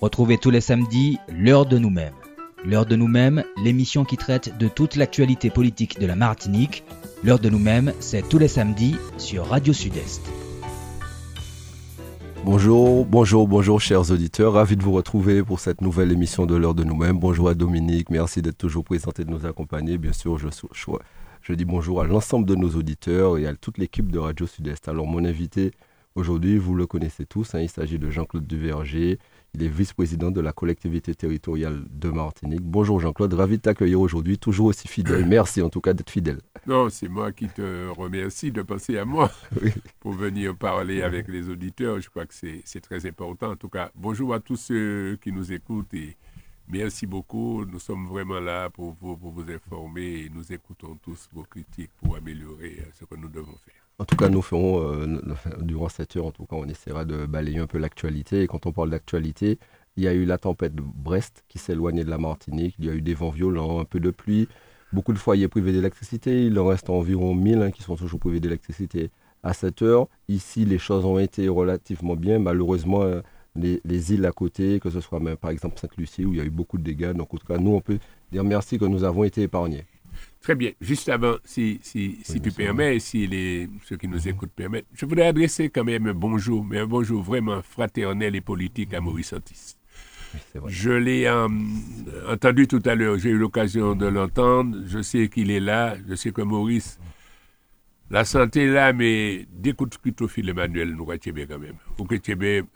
Retrouvez tous les samedis l'heure de nous-mêmes. L'heure de nous-mêmes, l'émission qui traite de toute l'actualité politique de la Martinique. L'heure de nous-mêmes, c'est tous les samedis sur Radio Sud-Est. Bonjour, bonjour, bonjour chers auditeurs, ravi de vous retrouver pour cette nouvelle émission de l'heure de nous-mêmes. Bonjour à Dominique, merci d'être toujours présenté et de nous accompagner. Bien sûr, je dis bonjour à l'ensemble de nos auditeurs et à toute l'équipe de Radio Sud-Est. Alors mon invité aujourd'hui, vous le connaissez tous, hein, il s'agit de Jean-Claude Duverger. Il est vice-président de la collectivité territoriale de Martinique. Bonjour Jean-Claude, ravi de t'accueillir aujourd'hui, toujours aussi fidèle. Merci en tout cas d'être fidèle. Non, c'est moi qui te remercie de penser à moi pour venir parler avec les auditeurs. Je crois que c'est très important. En tout cas, bonjour à tous ceux qui nous écoutent et merci beaucoup. Nous sommes vraiment là pour vous, pour vous informer et nous écoutons tous vos critiques pour améliorer euh, ce que nous devons faire. En tout cas, nous ferons, euh, durant cette heure, en tout cas, on essaiera de balayer un peu l'actualité. Et quand on parle d'actualité, il y a eu la tempête de Brest qui s'est éloignée de la Martinique. Il y a eu des vents violents, un peu de pluie, beaucoup de foyers privés d'électricité. Il en reste environ 1000 hein, qui sont toujours privés d'électricité à cette heure. Ici, les choses ont été relativement bien. Malheureusement, euh, les, les, îles à côté, que ce soit même par exemple Sainte-Lucie, où il y a eu beaucoup de dégâts. Donc, en tout cas, nous, on peut dire merci que nous avons été épargnés. Très bien. Juste avant, si, si, si tu permets, si les, ceux qui nous écoutent permettent, je voudrais adresser quand même un bonjour, mais un bonjour vraiment fraternel et politique à Maurice Antis. Je l'ai euh, entendu tout à l'heure, j'ai eu l'occasion de l'entendre, je sais qu'il est là, je sais que Maurice, la santé est là, mais d'écoute plutôt Phil Emmanuel nous bien quand même.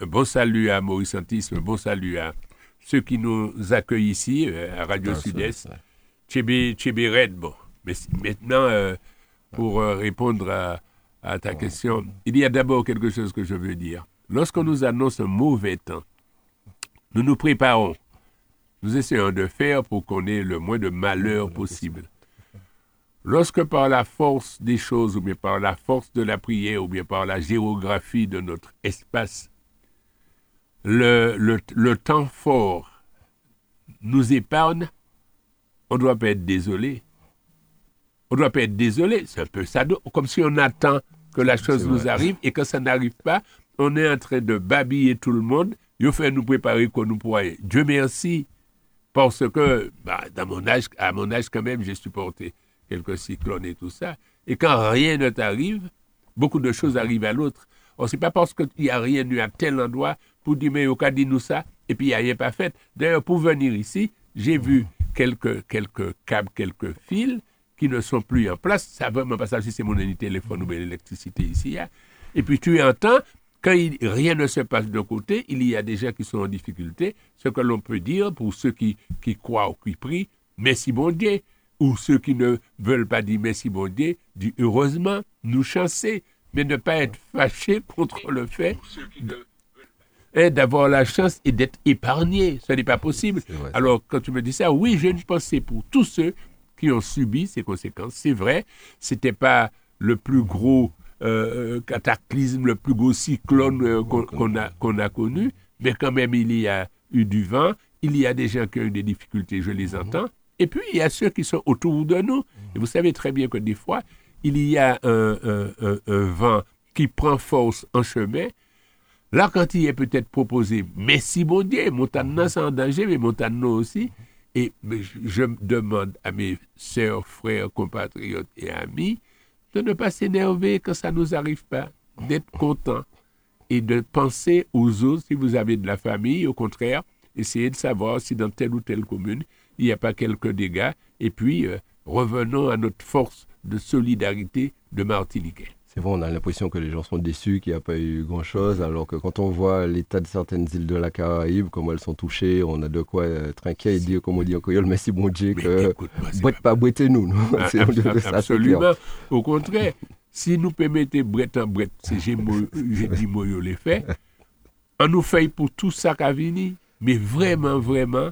Un bon salut à Maurice Antis, un bon salut à ceux qui nous accueillent ici, euh, à Radio Sud-Est. Red. Bon. Mais maintenant, euh, pour euh, répondre à, à, ta question, il y a d'abord quelque chose que je veux dire. Lorsqu'on nous annonce un mauvais temps, nous nous préparons. Nous essayons de faire pour qu'on ait le moins de malheur possible. Lorsque par la force des choses, ou bien par la force de la prière, ou bien par la géographie de notre espace, le, le, le temps fort nous épargne, on ne doit pas être désolé. On ne doit pas être désolé. C'est un peu ça, comme si on attend que la chose nous arrive et que ça n'arrive pas, on est en train de babiller tout le monde. Il faut nous préparer qu'on nous pourrait. Dieu merci, parce que bah, dans mon âge, à mon âge quand même, j'ai supporté quelques cyclones et tout ça. Et quand rien ne t'arrive, beaucoup de choses arrivent à l'autre. On ne sait pas parce qu'il n'y a rien eu à tel endroit pour dire, mais au cas nous ça, et puis il n'y a rien pas fait. D'ailleurs, pour venir ici, j'ai vu quelques, quelques câbles, quelques fils qui ne sont plus en place. Ça va vraiment pas ça si c'est mon téléphone ou l'électricité ici. Hein. Et puis tu entends, quand rien ne se passe d'un côté, il y a des gens qui sont en difficulté. Ce que l'on peut dire pour ceux qui, qui croient ou qui prient, merci bon Dieu. Ou ceux qui ne veulent pas dire merci bon Dieu, dit heureusement, nous chancer, mais ne pas être fâché contre le fait de, d'avoir la chance et d'être épargné. Ce n'est pas possible. Alors, quand tu me dis ça, oui, j'ai une pensée pour tous ceux qui ont subi ces conséquences. C'est vrai, c'était pas le plus gros euh, cataclysme, le plus gros cyclone euh, qu'on a, qu'on a connu, mais quand même, il y a eu du vent, il y a des gens qui ont eu des difficultés, je les entends, et puis il y a ceux qui sont autour de nous. Et vous savez très bien que des fois, il y a un, un, un vent qui prend force en chemin, Là, quand il est peut-être proposé, merci bon Dieu, Montana c'est en danger, mais Montana aussi. Et je demande à mes sœurs, frères, compatriotes et amis de ne pas s'énerver quand ça ne nous arrive pas, d'être content et de penser aux autres si vous avez de la famille. Au contraire, essayez de savoir si dans telle ou telle commune, il n'y a pas quelques dégâts. Et puis, euh, revenons à notre force de solidarité de Martiniquais on a l'impression que les gens sont déçus, qu'il n'y a pas eu grand-chose, alors que quand on voit l'état de certaines îles de la Caraïbe, comment elles sont touchées, on a de quoi être inquiet et dire, comme on dit en merci bon Dieu, que boîte pas boîtez nous. Ah, absolument. Au contraire, si nous permettons brette en brette, c'est j'ai dit moyo les faits, on nous fait pour tout ça qui a venu, mais vraiment, vraiment,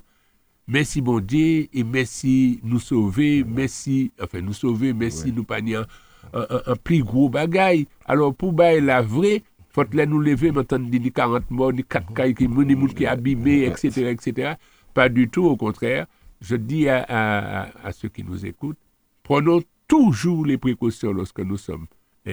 merci bon Dieu et merci nous sauver, merci, enfin nous sauver, merci nous panier un, plus gros bagaille. Alors, pour bailler la vraie, faut là nous lever maintenant ni 40 morts, ni 4 cailles qui ni qui abîmés, etc., etc. Pas du tout, au contraire. Je dis à, à, ceux qui nous écoutent, prenons toujours les précautions lorsque nous sommes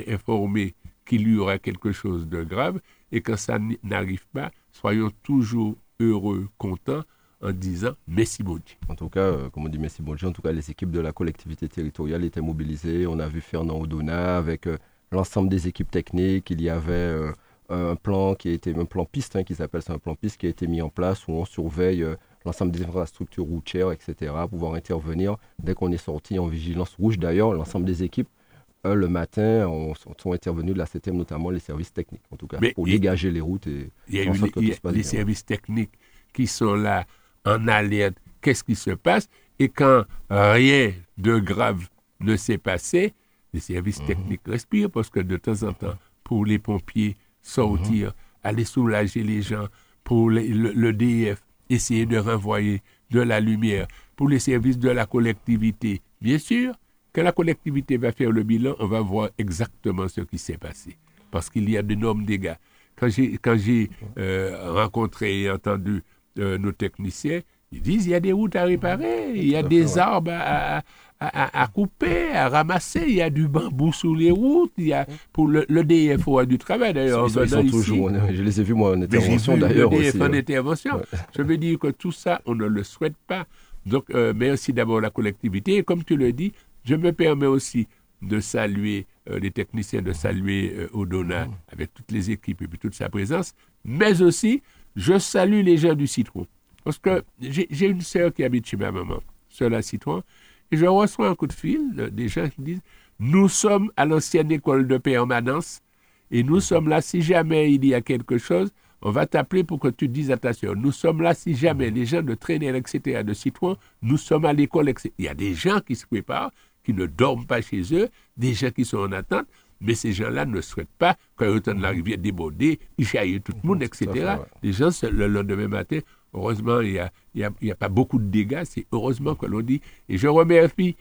informés qu'il y aura quelque chose de grave. Et quand ça n'arrive pas, soyons toujours heureux, contents en disant merci bon Dieu. En tout cas, euh, comme on dit merci bon Dieu, en tout cas, les équipes de la collectivité territoriale étaient mobilisées. On a vu Fernand Odona avec euh, l'ensemble des équipes techniques. Il y avait euh, un plan qui était un plan piste, hein, qui s'appelle un plan piste, qui a été mis en place où on surveille l'ensemble des infrastructures routières, etc., pouvoir intervenir dès qu'on est sorti en vigilance rouge. D'ailleurs, l'ensemble des équipes le matin, on, sont intervenus de la 7 notamment les services techniques, en tout cas, pour dégager les routes. Et il y a, eu, les services techniques qui sont là en alerte. Qu'est-ce qui se passe? Et quand rien de grave ne s'est passé, les services mhm. techniques respirent parce que de temps en temps, pour les pompiers, sortir, mhm. aller soulager les gens, pour le, DF, essayer de renvoyer de la lumière, pour les services de la collectivité, bien sûr, quand la collectivité va faire le bilan, on va voir exactement ce qui s'est passé. Parce qu'il y a d'énormes dégâts. Quand j'ai, quand j'ai euh, rencontré et entendu euh, nos techniciens, ils disent il y a des routes à réparer, il y a des arbres à, à, couper, à ramasser, il y a du bambou sur les routes, il y a pour le, le DFO a du travail d'ailleurs. Ils, sont toujours, je les ai vus moi en intervention d'ailleurs. Le DF en intervention. Je veux dire que tout ça, on ne le souhaite pas. Donc, euh, merci d'abord la collectivité. Et comme tu le dis, je me permets aussi de saluer euh, les techniciens, de saluer euh, Odona avec toutes les équipes et puis toute sa présence, mais aussi je salue les gens du Citron. Parce que j'ai une sœur qui habite chez ma maman, seule à Citron, et je reçois un coup de fil des gens qui disent Nous sommes à l'ancienne école de permanence et nous sommes là si jamais il y a quelque chose, on va t'appeler pour que tu dises à ta sœur. Nous sommes là si jamais les gens de traîner, etc., de Citron, nous sommes à l'école, etc. Il y a des gens qui se préparent qui ne dorment pas chez eux, des gens qui sont en attente, mais ces gens-là ne souhaitent pas, ils de la rivière débordée, ils chaillent tout le monde, etc. Les gens, le lendemain matin, heureusement, il n'y a, a, pas beaucoup de dégâts, c'est heureusement que l'on dit. Et je remercie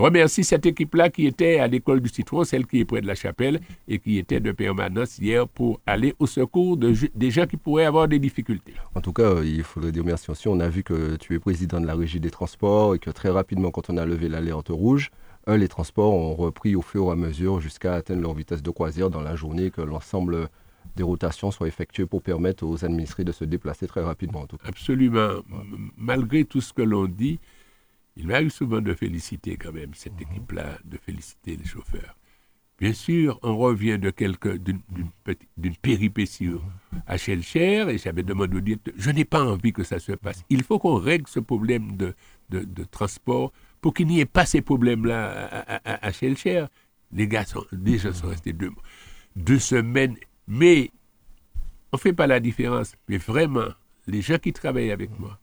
remercie cette équipe-là qui était à l'école du citron, celle qui est près de la chapelle et qui était de permanence hier pour aller au secours de, des gens qui pourraient avoir des difficultés. En tout cas, il faudrait dire merci aussi. On a vu que tu es président de la régie des transports et que très rapidement, quand on a levé l'alerte rouge, les transports ont repris au fur et à mesure jusqu'à atteindre leur vitesse de croisière dans la journée, que l'ensemble des rotations soient effectuées pour permettre aux administrés de se déplacer très rapidement. Absolument. Malgré tout ce que l'on dit, il m'arrive souvent de féliciter quand même cette mhm. équipe-là, de féliciter les chauffeurs. Bien sûr, on revient de quelque, d'une, péripétie mhm. à Chelcher et j'avais demandé au directeur, je n'ai pas envie que ça se passe. Il faut qu'on règle ce problème de, de transport pour qu'il n'y ait pas ces problèmes-là à, à, Les gars sont, déjà sont restés deux, semaines, mais on ne fait pas la différence. Mais vraiment, les gens qui travaillent avec moi,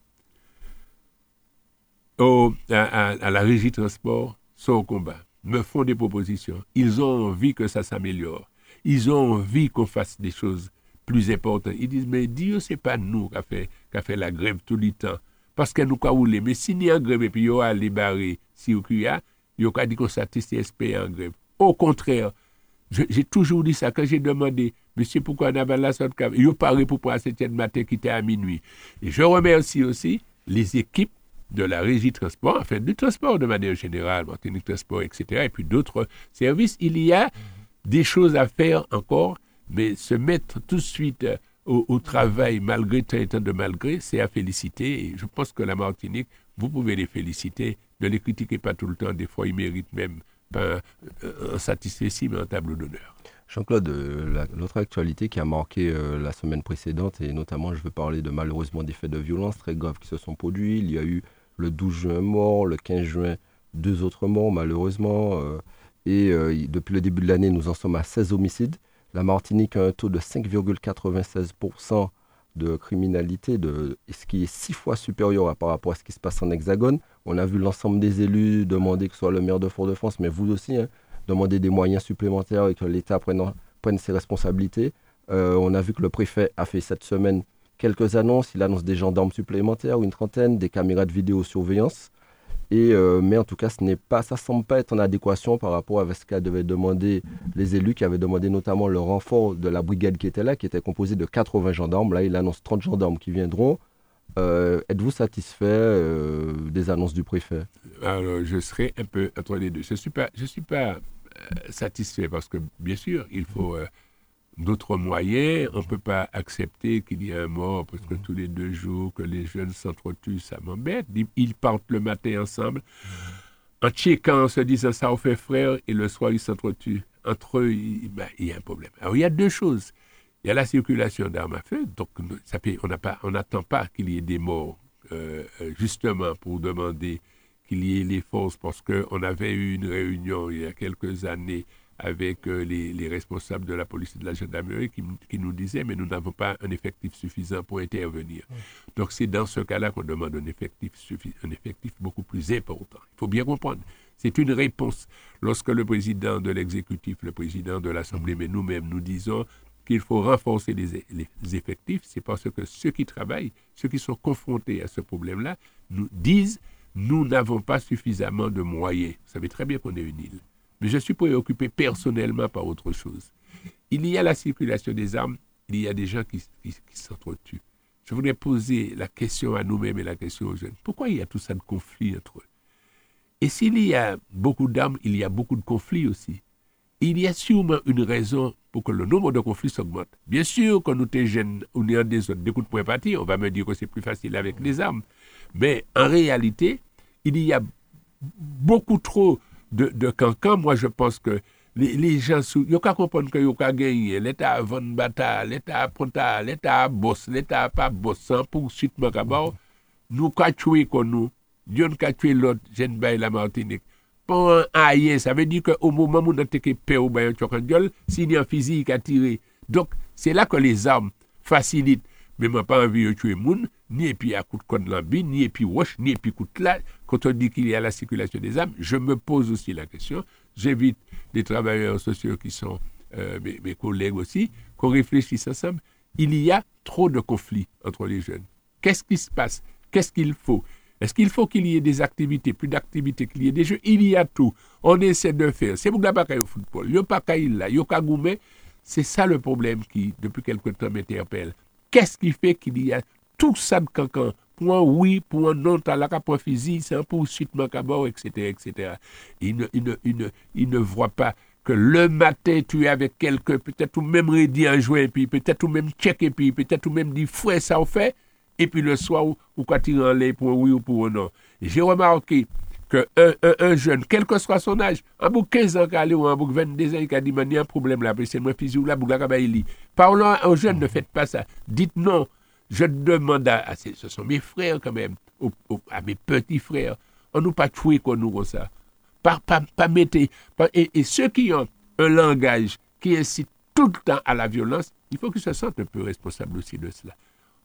à, la régie transport, sont au combat, me font des propositions. Ils ont envie que ça s'améliore. Ils ont envie qu'on fasse des choses plus importantes. Ils disent, mais Dieu, c'est pas nous qui a fait, qui a fait la grève tout le temps parce que nous avons Mais si nous en grève et puis nous allons barrer si nous avons nous avons dit qu'on satisfait en grève. Au contraire, j'ai toujours dit ça quand j'ai demandé, monsieur, pourquoi on avait la sorte Il parlé pour prendre cette matin qui était à minuit. Et je remercie aussi les équipes de la régie transport, enfin du transport de manière générale, Martinique Transport, etc., et puis d'autres services. Il y a des choses à faire encore, mais se mettre tout de suite au, travail, malgré tant et de malgré, c'est à féliciter. Et je pense que la Martinique, vous pouvez les féliciter. Ne les critiquez pas tout le temps. Des fois, ils méritent même un satisfait, mais un tableau d'honneur. Jean-Claude, euh, l'autre actualité qui a marqué euh, la semaine précédente, et notamment je veux parler de malheureusement des faits de violence très graves qui se sont produits. Il y a eu le 12 juin mort, le 15 juin deux autres morts malheureusement. Euh, et depuis le début de l'année, nous en sommes à 16 homicides. La Martinique a un taux de 5,96% de criminalité, ce qui est six fois supérieur par rapport à ce qui se passe en Hexagone. On a vu l'ensemble des élus demander que ce soit le maire de Fort-de-France, mais vous aussi, hein, demander des moyens supplémentaires et que l'État prenne, ses responsabilités. Euh, on a vu que le préfet a fait cette semaine quelques annonces. Il annonce des gendarmes supplémentaires, une trentaine, des caméras de vidéosurveillance. Euh, mais en tout cas, ça ne semble pas être en adéquation par rapport à ce qu'a devaient demander les élus qui avaient demandé notamment le renfort de la brigade qui était là, qui était composée de 80 gendarmes. Là, il annonce 30 gendarmes qui viendront. Euh, êtes-vous satisfait euh, des annonces du préfet? Alors, je serai un peu entre les deux. Je ne suis pas satisfait parce que, bien sûr, il faut d'autres moyens. On ne peut pas accepter qu'il y ait un mort parce que tous les deux jours que les jeunes s'entretuent, ça m'embête. Ils partent le matin ensemble en checkant, en se disant ça on fait frère et le soir ils s'entretuent. Entre eux, ben, il, y a un problème. Alors il y a deux choses. Il y a la circulation d'armes à feu, donc ça on n'attend pas qu'il y ait des morts, euh, euh, justement pour demander qu'il y ait les forces, parce qu'on avait eu une réunion il y a quelques années avec euh, les, responsables de la police et de la gendarmerie qui, nous disaient mais nous n'avons pas un effectif suffisant pour intervenir. Donc c'est dans ce cas-là qu'on demande un effectif, un effectif beaucoup plus important. Il faut bien comprendre. C'est une réponse. Lorsque le président de l'exécutif, le président de l'Assemblée, mais nous-mêmes, nous disons qu'il faut renforcer les, les effectifs, c'est parce que ceux qui travaillent, ceux qui sont confrontés à ce problème-là, nous disent nous n'avons pas suffisamment de moyens. Vous savez très bien qu'on est une île. Mais je suis préoccupé personnellement par autre chose. Il y a la circulation des armes, il y a des gens qui, s'entretuent. Je voudrais poser la question à nous-mêmes et la question aux jeunes. Pourquoi il y a tout ça de conflits entre eux? Et s'il y a beaucoup d'armes, il y a beaucoup de conflits aussi. Il y a sûrement une raison pour que le nombre de conflits s'augmente. Bien sûr, quand nous sommes jeunes, on est en autres, des coups de poing partis, on va me dire que c'est plus facile avec les armes. Mais en réalité, il y a beaucoup trop de, de cancan, moi je pense que les, gens, ils ne comprendre que ont gagné. L'État a vendu bataille, l'État pronta, l'État boss, l'État pas boss, sans poursuite, nous avons tué comme nous. Dieu n'a tué l'autre, jeune bail la Martinique. Pour un aïe, ça veut dire qu'au moment où on a été peur au bail s'il y a physique à tirer. Donc, c'est là que les armes facilitent. Mais n'ai pas envie de tuer monde, ni et puis à coup de code lambine, ni et puis ni et puis coup de là. Quand on dit qu'il y a la circulation des âmes, je me pose aussi la question. J'invite les travailleurs sociaux qui sont euh, mes, collègues aussi, qu'on réfléchisse ensemble. Il y a trop de conflits entre les jeunes. Qu'est-ce qui se passe? Qu'est-ce qu'il faut? Est-ce qu'il faut qu'il y ait des activités, plus d'activités, qu'il y ait des jeux? Il y a tout. On essaie de faire. C'est vous pas au football. A pas là. C'est ça le problème qui, depuis quelque temps, m'interpelle. Qu'est-ce qui fait qu'il y a tout ça de cancan Point oui, point non, t'as la point physique, c'est un poursuite macabore, etc., etc. Il ne, il, ne, il, ne, il voit pas que le matin, tu es avec quelqu'un, peut-être ou même rédit un jouet, puis peut-être ou même check, et puis peut-être ou même dit fouet, ça au fait, et puis le soir, ou, ou quand il en pour oui ou pour non. J'ai remarqué qu'un un, un, jeune, quel que soit son âge, un bout 15 ans ou un bout 22 ans qui a dit, il y a un problème là, c'est moi physique là, bout là, Parlons aux jeunes, ne faites pas ça. Dites non. Je demande à, ce sont mes frères quand même, à mes petits frères, on nous pas tuer comme nous comme ça. Pas, pas, pas et, ceux qui ont un langage qui incite tout le temps à la violence, il faut qu'ils se sentent un peu responsables aussi de cela.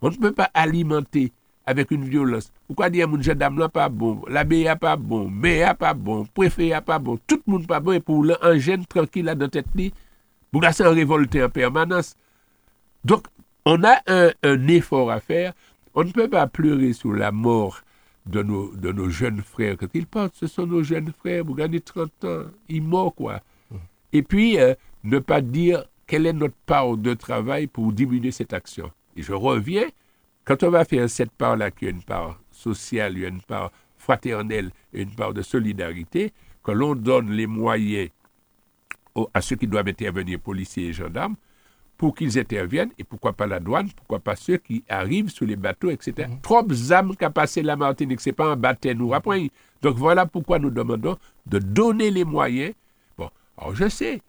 On ne peut pas alimenter avec une violence. Pourquoi dire mon gendarme là pas bon, l'abbé n'est pas bon, mais n'est pas bon, préfet n'est pas bon, tout le monde pas bon, et pour jeune tranquille là dans tête vous là c'est révolté en permanence. Donc, on a un, effort à faire. On ne peut pas pleurer sur la mort de nos, de nos jeunes frères. Quand ils partent, ce sont nos jeunes frères. Vous gagnez 30 ans, ils meurent, quoi. Et puis, euh, ne pas dire quelle est notre part de travail pour diminuer cette action. Et je reviens, quand on va faire cette part-là, qui est une part sociale, une part fraternelle, une part de solidarité, que l'on donne les moyens à ceux qui doivent intervenir, policiers et gendarmes, pour qu'ils interviennent, et pourquoi pas la douane, pourquoi pas ceux qui arrivent sur les bateaux, etc. Mhm. Trop qui passé la Martinique, ce n'est pas un baptême, nous après. Donc voilà pourquoi nous demandons de donner les moyens. Bon, alors je sais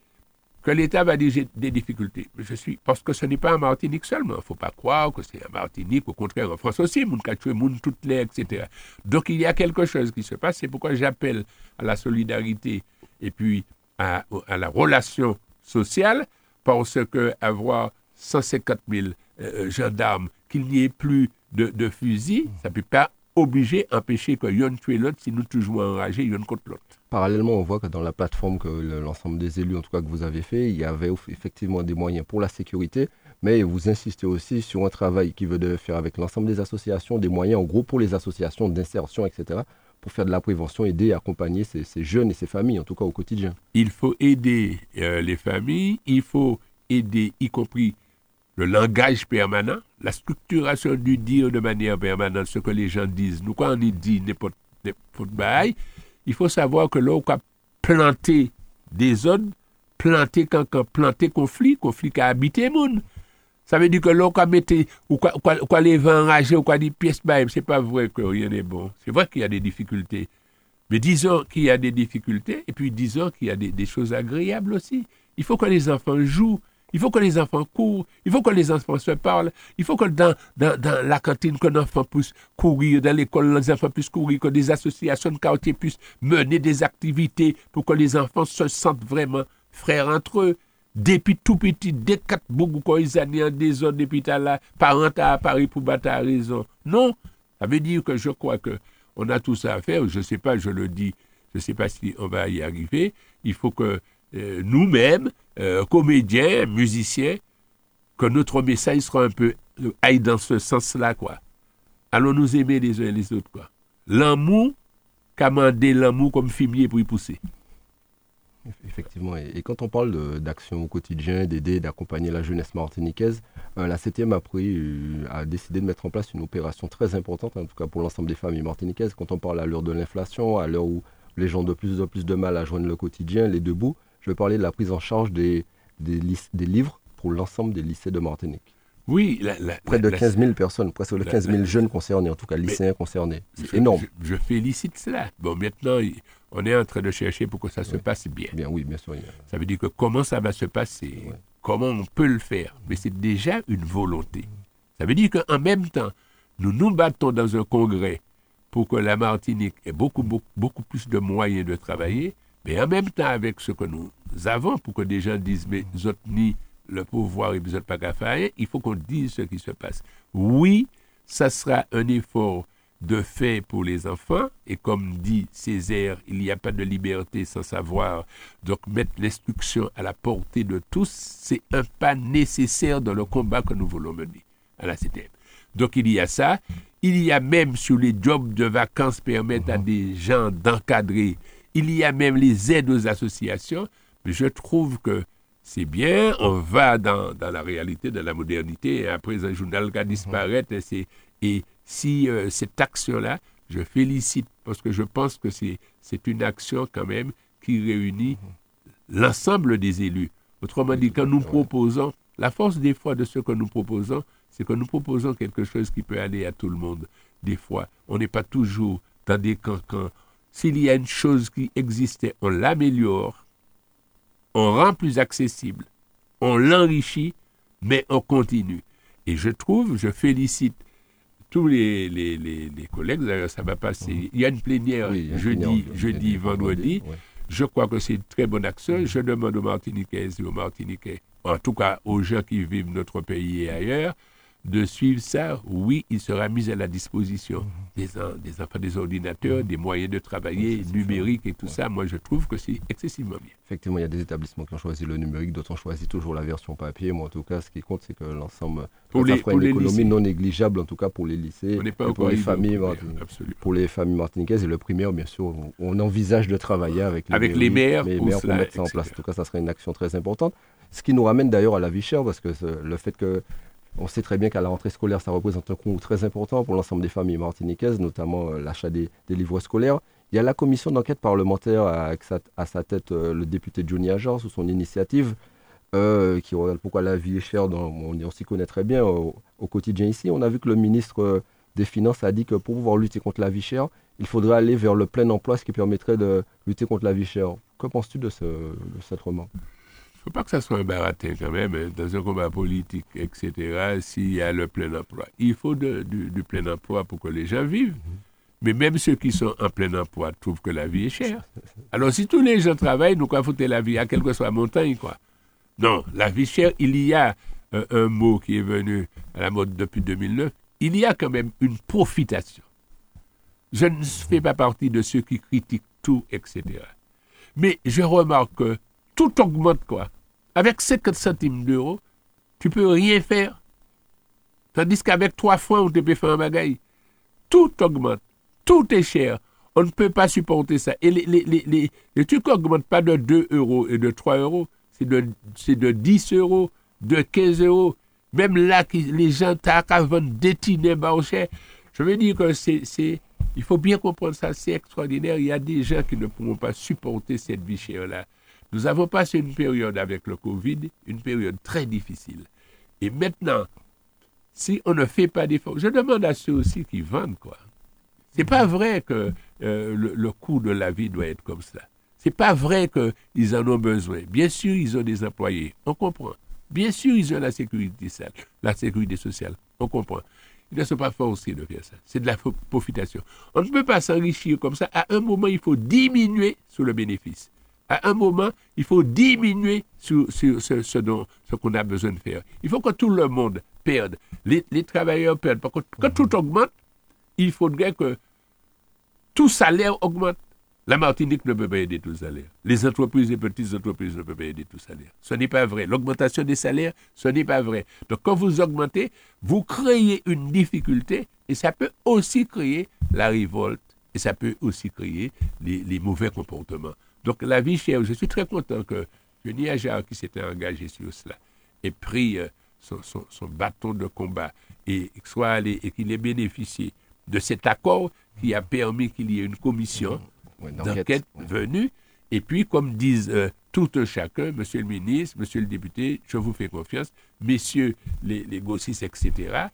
que l'État va dire des difficultés, je suis, parce que ce n'est pas en Martinique seulement. Il ne faut pas croire que c'est en Martinique, au contraire, en France aussi, moun moun toutes les, etc. Donc il y a quelque chose qui se passe, c'est pourquoi j'appelle à la solidarité et puis à la relation sociale, parce que avoir 150 000 euh, gendarmes, qu'il n'y ait plus de, fusils, ça ne peut pas obliger, empêcher que l'un tue l'autre si nous toujours enragés l'un contre l'autre. Parallèlement, on voit que dans la plateforme que l'ensemble des élus, en tout cas que vous avez fait, il y avait effectivement des moyens pour la sécurité, mais vous insistez aussi sur un travail qui veut faire avec l'ensemble des associations, des moyens en gros pour les associations d'insertion, etc., pour faire de la prévention, aider et accompagner ces, jeunes et ces familles, en tout cas au quotidien. Il faut aider euh, les familles, il faut aider, y compris le langage permanent, la structuration du dire de manière permanente, ce que les gens disent. Nous, quand on dit n'importe quoi, il faut savoir que l'on a planté des zones, planter cancan, planter conflit, conflit qui a habité monde. Ça veut dire que l'on a mettre, ou quoi, les vents enragés, ou quoi des pièces, bah, c'est pas vrai que rien n'est bon. C'est vrai qu'il y a des difficultés. Mais disons qu'il y a des difficultés, et puis disons qu'il y a des, choses agréables aussi. Il faut que les enfants jouent, il faut que les enfants courent, il faut que les enfants se parlent, il faut que dans, la cantine, qu'un enfant puisse courir, dans l'école, les enfants puissent courir, que des associations de quartier puissent mener des activités pour que les enfants se sentent vraiment frères entre eux. Depuis tout petit, dès quatre beaucoup quand ils en des zones depuis là, parents à Paris pour battre à raison. Non, ça veut dire que je crois que on a tout ça à faire. Je ne sais pas, je le dis, je ne sais pas si on va y arriver. Il faut que euh, nous-mêmes, euh, comédiens, musiciens, que notre message soit un peu euh, aille dans ce sens-là, quoi. Allons nous aimer les uns et les autres, quoi. L'amour, commander l'amour comme fumier pour y pousser. Effectivement, et, et quand on parle d'action au quotidien, d'aider, d'accompagner la jeunesse martiniquaise, euh, la CTM a, pris, euh, a décidé de mettre en place une opération très importante, en tout cas pour l'ensemble des familles martiniquaises. Quand on parle à l'heure de l'inflation, à l'heure où les gens ont de plus en plus de mal à joindre le quotidien, les deux bouts, je vais parler de la prise en charge des, des, des livres pour l'ensemble des lycées de Martinique. Oui, la, la, Près de la- 15 000 personnes, presque de la- 15 000 la- jeunes concernés, en tout cas lycéens concernés. C'est énorme. Je, je félicite cela. Bon, maintenant, on est en train de chercher pour que ça se passe bien. Bien, oui, bien sûr. Ça veut dire que comment ça va se passer, Ouais. comment on peut le faire? Mais c'est déjà une volonté. Ça veut dire qu'en même temps, nous nous battons dans un congrès pour que la Martinique ait beaucoup, beaucoup, beaucoup plus de moyens de travailler, mais en même temps avec ce que nous avons, pour que des gens disent, mais autres ni le pouvoir et vous n'êtes pas faire il faut qu'on dise ce qui se passe. Oui, ça sera un effort de fait pour les enfants, et comme dit Césaire, il n'y a pas de liberté sans savoir. Donc mettre l'instruction à la portée de tous, c'est un pas nécessaire dans le combat que nous voulons mener à la CTM. Donc il y a ça. Il y a même sur les jobs de vacances permettre à des gens d'encadrer. Il y a même les aides aux associations. Mais je trouve que c'est bien, on va dans, dans la réalité de la modernité. Et après, un journal qui disparaît. Et, c'est- et si euh, cette action-là, je félicite parce que je pense que c'est une action quand même qui réunit l'ensemble des élus. Autrement dit, quand nous proposons, la force des fois de ce que nous proposons, c'est que nous proposons quelque chose qui peut aller à tout le monde. Des fois, on n'est pas toujours dans des cancans. S'il y a une chose qui existait, on l'améliore, on rend plus accessible, on l'enrichit, mais on continue. Et je trouve, je félicite tous les, les, les, les collègues, d'ailleurs ça va passer, il y a une plénière Oui, une jeudi, plénière, jeudi, vendredi. ouais. Je crois que c'est une très bonne action. Je demande aux Martiniquaises et aux Martiniquais, en tout cas aux gens qui vivent notre pays et ailleurs, de suivre ça. Oui, il sera mis à la disposition des, en- des enfants des ordinateurs, des moyens de travailler numériques et tout ça. Moi, je trouve que c'est excessivement bien. Effectivement, il y a des établissements qui ont choisi le numérique, d'autres ont choisi toujours la version papier. Moi, en tout cas, ce qui compte, c'est que l'ensemble, Pour ça les- fera pour une les économie lycées. non négligeable, en tout cas pour les lycées et pour les familles, pour les familles martiniquaises et le primaire, bien sûr, on, envisage de travailler avec les Avec les maires les pour cela, mettre ça en place. En tout cas, ça serait une action très importante. Ce qui nous ramène d'ailleurs à la vie chère, parce que le fait que on sait très bien qu'à la rentrée scolaire, ça représente un coût très important pour l'ensemble des familles martiniquaises, notamment euh, l'achat des, livres scolaires. Il y a la commission d'enquête parlementaire à sa tête euh, le député Johnny Ajar sous son initiative, euh, qui regarde pourquoi la vie est chère. Dans, on, s'y connaît très bien au, quotidien ici. On a vu que le ministre des Finances a dit que pour pouvoir lutter contre la vie chère, il faudrait aller vers le plein emploi, ce qui permettrait de lutter contre la vie chère. Que penses-tu de, ce, de faut pas que ça soit un baratin quand même, dans un combat politique, etc., s'il y a le plein emploi. Il faut du, plein emploi pour que les gens vivent. Mais même ceux qui sont en plein emploi trouvent que la vie est chère. Alors si tous les gens travaillent, nous quoi foutre la vie, à quelle que soit la montagne, quoi? Non, la vie chère, il y a euh, un mot qui est venu à la mode depuis 2009, il y a quand même une profitation. Je ne fais pas partie de ceux qui critiquent tout, etc. Mais je remarque que tout augmente, quoi. Avec 50 centimes d'euros, tu peux rien faire. Tandis qu'avec trois fois, on te peut faire un bagaille. Tout augmente. Tout est cher. On ne peut pas supporter ça. Et les, les, trucs n'augmentent pas de 2 euros et de 3 euros. C'est de, de 10 euros, de 15 euros. Même là, les gens vendre des tinets cher. Je veux dire que c'est, c'est, il faut bien comprendre ça, c'est extraordinaire. Il y a des gens qui ne pourront pas supporter cette vie chère-là. Nous avons passé une période avec le Covid, une période très difficile. Et maintenant, si on ne fait pas d'efforts, je demande à ceux aussi qui vendent, quoi. C'est pas vrai que euh, le, coût de la vie doit être comme ça. C'est pas vrai qu'ils en ont besoin. Bien sûr, ils ont des employés. On comprend. Bien sûr, ils ont la sécurité sociale. La sécurité sociale. On comprend. Ils ne sont pas forcés de faire ça. C'est de la profitation. On ne peut pas s'enrichir comme ça. À un moment, il faut diminuer sur le bénéfice. À un moment, il faut diminuer sur, ce, ce qu'on a besoin de faire. Il faut que tout le monde perde. Les, travailleurs perdent. Parce que quand tout augmente, il faudrait que tout salaire augmente. La Martinique ne peut pas aider tout salaire. Les entreprises et petites entreprises ne peuvent pas aider tout salaire. Ce n'est pas vrai. L'augmentation des salaires, ce n'est pas vrai. Donc quand vous augmentez, vous créez une difficulté et ça peut aussi créer la révolte et ça peut aussi créer les, mauvais comportements. Donc la vie chère, je suis très content que Denis Ajar, qui s'était engagé sur cela, ait pris euh, son, bâton de combat et soit allé et qu'il ait bénéficié de cet accord qui a permis qu'il y ait une commission d'enquête venue. Et puis, comme disent euh, tout chacun, monsieur le ministre, monsieur le député, je vous fais confiance, messieurs les, les etc.,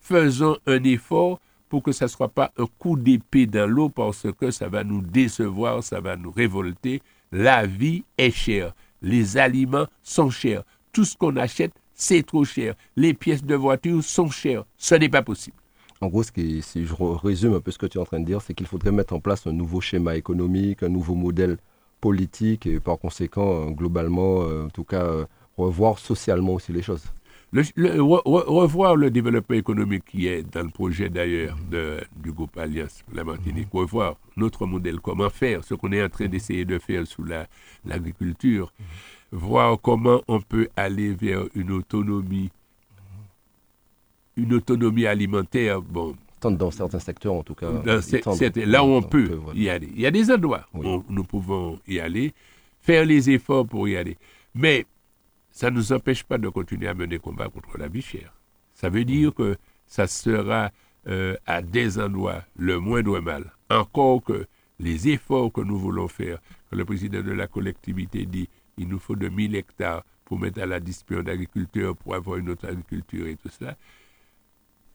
faisons un effort pour que ça ne soit pas un coup d'épée dans l'eau parce que ça va nous décevoir, ça va nous révolter. La vie est chère. Les aliments sont chers. Tout ce qu'on achète, c'est trop cher. Les pièces de voiture sont chères. Ce n'est pas possible. En gros, si je résume un peu ce que tu es en train de dire, c'est qu'il faudrait mettre en place un nouveau schéma économique, un nouveau modèle politique et par conséquent, euh, globalement, euh, en tout cas, euh, revoir socialement aussi les choses. Revoir le développement économique qui est dans le projet d'ailleurs du groupe Alliance La Martinique, mhm. revoir notre modèle, comment faire, ce qu'on est en train d'essayer de faire sous l'agriculture, mhm. voir comment on peut aller vers une autonomie une autonomie alimentaire, bon. Dans certains secteurs, en tout cas. là où on, peut, y aller. Il y a des endroits où nous pouvons y aller, faire les efforts pour y aller. Mais ça ne nous empêche pas de continuer à mener combat contre la vie chère. Ça veut dire que ça sera euh, à des endroits le moindre mal. Encore que les efforts que nous voulons faire, que le président de la collectivité dit, il nous faut de 1000 hectares pour mettre à la disposition d'agriculteurs pour avoir une autre agriculture et tout cela,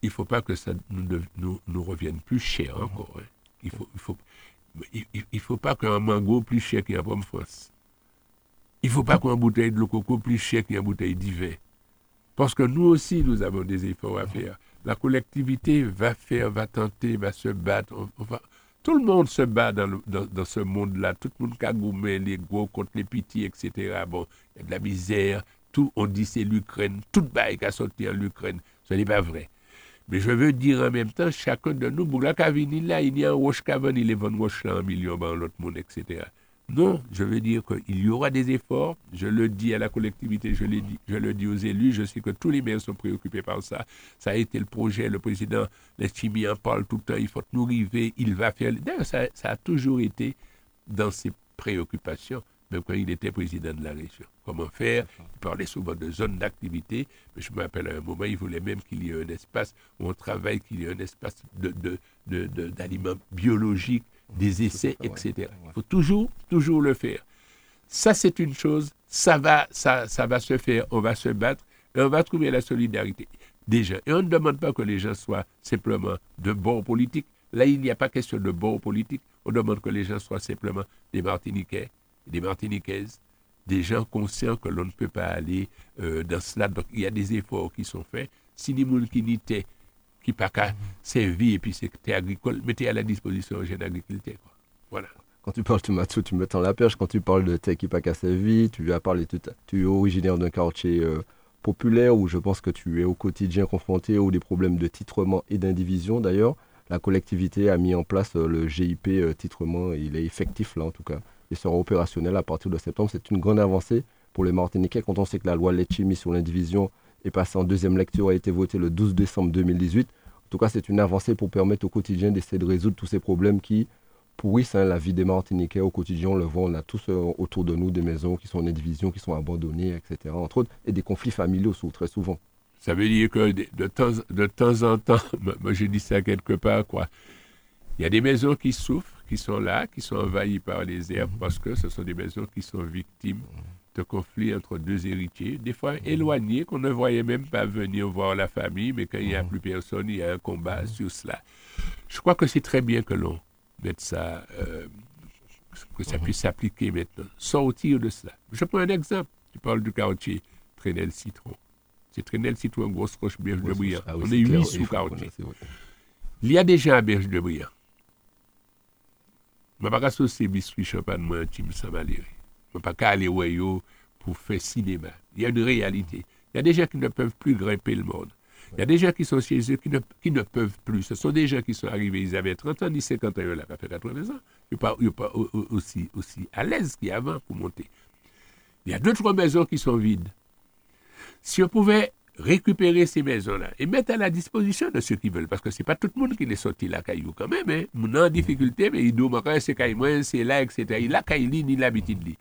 il ne faut pas que ça nous, revienne plus cher encore. Hein. Il ne faut pas qu'un mango plus cher qu'un pomme France. Il ne faut pas qu'une bouteille de coco plus cher qu'une bouteille d'hiver. Parce que nous aussi, nous avons des efforts à faire. La collectivité va faire, va tenter, va se battre. tout le monde se bat dans, dans, ce monde-là. Tout le monde cagoumé, les gros contre les petits, etc. Bon, il y a de la misère. Tout, on dit c'est l'Ukraine. Tout bail qui a sorti en l'Ukraine. Ce n'est pas vrai. Mais je veux dire en même temps, chacun de nous, pour la là, il y a un roche cavane, il est vend roche là, un million, ben, l'autre monde, etc. Non, je veux dire qu'il y aura des efforts. Je le dis à la collectivité, je, le dis, aux élus. Je sais que tous les maires sont préoccupés par ça. Ça a été le projet. Le président Lestimi en parle tout le temps. Il faut nous river. Il va faire. D'ailleurs, ça, ça a toujours été dans ses préoccupations même quand il était président de la région. Comment faire? Il parlait souvent de zones d'activité, mais je me rappelle à un moment, il voulait même qu'il y ait un espace où on travaille, qu'il y ait un espace d'aliments de, biologiques, des essais, etc. Il faut toujours, toujours le faire. Ça, c'est une chose, ça va, ça, ça va se faire, on va se battre, et on va trouver la solidarité. Déjà, et on ne demande pas que les gens soient simplement de bons politiques. Là, il n'y a pas question de bons politiques. On demande que les gens soient simplement des Martiniquais, des Martiniquaises, des gens conscients que l'on ne peut pas aller euh, dans cela. Donc il y a des efforts qui sont faits. Si les gens qui n'étaient qui pas qu'à servir et puis c'était agricole, mettez à la disposition aux jeunes agriculteurs. Voilà. Quand tu parles de Mathieu, tu me dans la perche. Quand tu parles de tech qui pas qu'à servir, tu as parlé tout, tu es originaire d'un quartier euh, populaire où je pense que tu es au quotidien confronté aux des problèmes de titrement et d'indivision. D'ailleurs, la collectivité a mis en place euh, le GIP titrement. Il est effectif là en tout cas il sera opérationnel à partir de septembre. C'est une grande avancée pour les Martiniquais quand on sait que la loi Letchimi sur l'indivision est passée en deuxième lecture, a été votée le 12 décembre 2018. En tout cas, c'est une avancée pour permettre au quotidien d'essayer de résoudre tous ces problèmes qui pourrissent hein, la vie des Martiniquais au quotidien. On le voit, on a tous euh, autour de nous des maisons qui sont en indivision, qui sont abandonnées, etc. Entre autres, et des conflits familiaux très souvent. Ça veut dire que de, temps, en temps, moi j'ai dit ça quelque part, quoi. Il y a des maisons qui souffrent, qui sont là, qui sont envahis par les herbes parce que ce sont des maisons qui sont victimes de conflits entre deux héritiers, des fois éloignés, qu'on ne voyait même pas venir voir la famille, mais quand il n'y a plus personne, il y a un combat sur cela. Je crois que c'est très bien que l'on mette ça, euh, que ça puisse s'appliquer maintenant, sortir de cela. Je prends un exemple. Tu parles du quartier Trénel Citron. C'est Trénel Citron, grosse roche, Berge de Briand. Ah oui, On est huit il sous faut- quartier. voilà, c'est vrai. Il y a des gens à Berge de Briand. Je ne vais pas associer biscuit champagne moi intime sans malérer. Je ne vais pas aller yo pour faire cinéma. Il y a une réalité. Il y a des gens qui ne peuvent plus grimper le monde. Il y a des gens qui sont chez eux qui ne, qui ne peuvent plus. Ce sont des gens qui sont arrivés, ils avaient 30 ans, ni 50 ans, ils ont fait 80 ans. Ils ne sont pas, pas au- au- aussi, aussi à l'aise qu'avant pour monter. Il y a deux, trois maisons qui sont vides. Si on pouvait récupérer ces maisons-là et mettre à la disposition de ceux qui veulent, parce que c'est pas tout le monde qui les sorti la caillou quand même, hein. Moun en difficulté, mais il doit manquer c'est caillou, c'est là, etc. Il a caillou ni l'habitude li.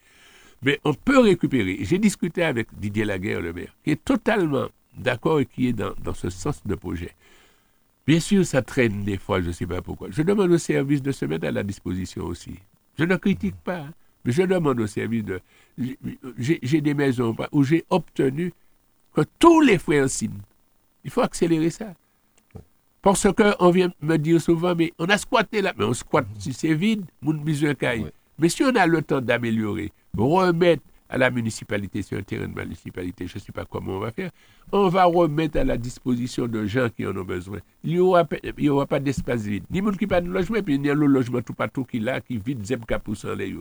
Mais on peut récupérer. J'ai discuté avec Didier Laguerre, le maire, qui est totalement d'accord et qui est dans, ce sens de projet. Bien sûr, ça traîne des fois, je ne sais pas pourquoi. Je demande au service de se mettre à la disposition aussi. Je ne critique pas, hein, mais je demande au service de... J'ai des maisons où j'ai obtenu que tous les frères signent. Il faut accélérer ça. Parce qu'on vient me dire souvent, mais on a squatté là, mais on squatte si c'est vide, moun besoin caille. Mais si on a le temps d'améliorer, remettre à la municipalité sur un terrain de municipalité, je ne sais pas comment on va faire, on va remettre à la disposition de gens qui en ont besoin. Il n'y aura, pas- d'espace vide. Ni moun qui pas de logement, puis il y a le logement tout partout qui là, qui vide zeb kapousan les.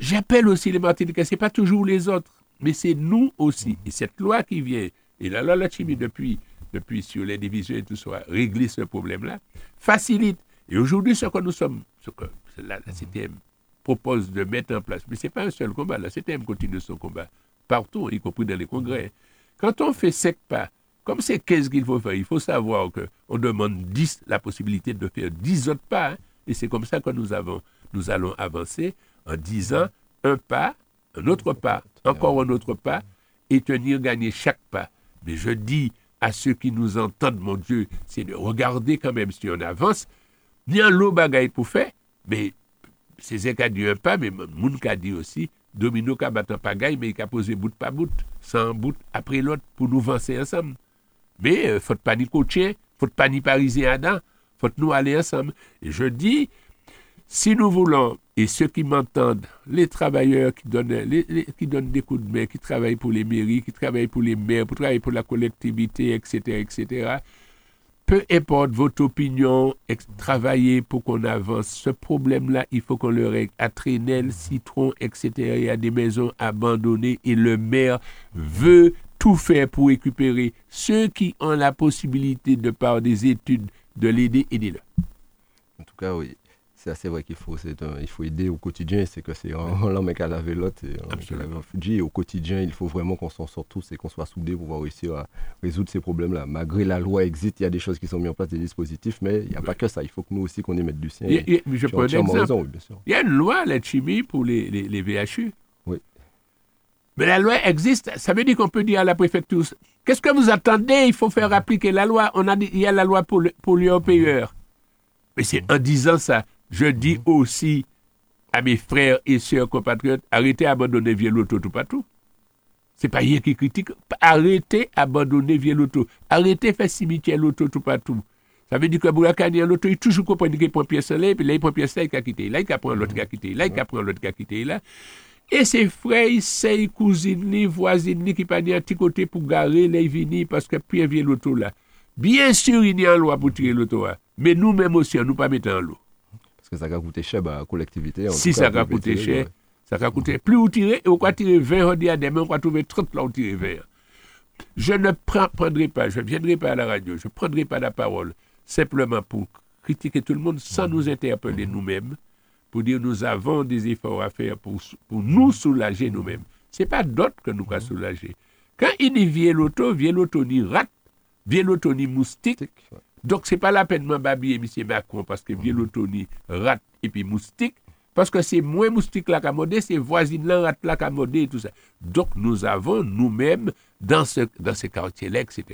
J'appelle aussi les Martiniquais, ce n'est pas toujours les autres, mais c'est nous aussi. Et cette loi qui vient, et la loi Lachimi depuis, depuis sur les divisions et tout ça, a réglé ce problème-là, facilite. Et aujourd'hui, ce que nous sommes, ce que la, la CTM propose de mettre en place, mais ce n'est pas un seul combat, la CTM continue son combat partout, y compris dans les congrès. Quand on fait cinq pas, comme c'est 15 qu'il faut faire, il faut savoir qu'on demande 10, la possibilité de faire 10 autres pas. hein. et c'est comme ça que nous, avons, nous allons avancer en disant un pas, un autre pas, encore un autre pas, et tenir gagner chaque pas. Mais je dis à ceux qui nous entendent, mon Dieu, c'est de regarder quand même si on avance. Un lot bagaille pour faire, mais c'est ça qu'a dit un pas, mais moun qu'a dit aussi, domino qu'a battu un pagaille, mais il a posé bout par bout, sans bout après l'autre, pour nous avancer ensemble. Mais euh, faut pas ni coacher, faut pas ni pariser dents, faut nous aller ensemble. Et je dis, si nous voulons, et ceux qui m'entendent, les travailleurs qui donnent, qui donnent des coups de main, qui travaillent pour les mairies, qui travaillent pour les maires, qui travaillent pour la collectivité, etc., etc., peu importe votre opinion, travaillez pour qu'on avance. Ce problème-là, il faut qu'on le règle. À Trénel, Citron, etc., il y a des maisons abandonnées et le maire veut tout faire pour récupérer ceux qui ont la possibilité, de par des études, de l'aider, aidez-le. En tout cas, oui. C'est assez vrai qu'il faut, c'est il faut aider au quotidien. C'est que c'est en l'homme mec à laver l'autre. et en. Et au quotidien, il faut vraiment qu'on s'en sorte tous et qu'on soit soudés pour pouvoir réussir à résoudre ces problèmes-là. Malgré la loi existe, il y a des choses qui sont mises en place, des dispositifs, mais il n'y a pas que ça. Il faut que nous aussi, qu'on y mette du sien. Il je prends un raison, oui, bien sûr. Il y a une loi, la chimie, pour les, les, les VHU. Oui. Mais la loi existe. Ça veut dire qu'on peut dire à la préfecture, qu'est-ce que vous attendez? Il faut faire appliquer la loi. On a dit, il y a la loi pour, le- pour les payeurs. Mais c'est en disant ça, je dis aussi à mes frères et sœurs compatriotes, arrêtez d'abandonner vieux l'auto tout partout. C'est pas hier qui critique. Arrêtez d'abandonner vieux l'auto. Arrêtez faire cimetière l'auto tout partout. Ça veut dire que Boulakani, l'auto, il toujours comprend qu'il prend pièce là, puis là, il prend pièce là, il a quitté. Là, il prend l'autre qui a quitté. Là, il prend l'autre qui a quitté. Là. Et ses frères, ses cousines, les voisines, qui pas un petit côté pour garer, ils viennent parce que puis vient l'auto là. Bien sûr, il y a une loi pour tirer l'auto là. Mais nous-mêmes aussi, nous pas mettre en l'eau. Que ça va coûter cher bah, à la collectivité. en Si tout ça va coûter cher, ouais. ça va coûter. Plus vous tirez, vous va tirer 20 on dit à demain, on va trouver 30 là, on tire 20. Je ne prendrai pas, je ne viendrai pas à la radio, je ne prendrai pas la parole simplement pour critiquer tout le monde sans nous interpeller nous-mêmes, pour dire nous avons des efforts à faire pour, pour nous soulager nous-mêmes. Ce n'est pas d'autres que nous allons soulager. Quand il y vient l'auto, vient l'auto ni rat, vient l'auto ni moustique. Donc, c'est pas la peine de m'habiller M. Macron parce que vient l'autonie, rat et puis moustique. Parce que c'est moins moustique là qu'à modé, c'est voisine là, rat là qu'à modé et tout ça. Donc, nous avons nous-mêmes, dans, ce, dans ces quartiers-là, etc.,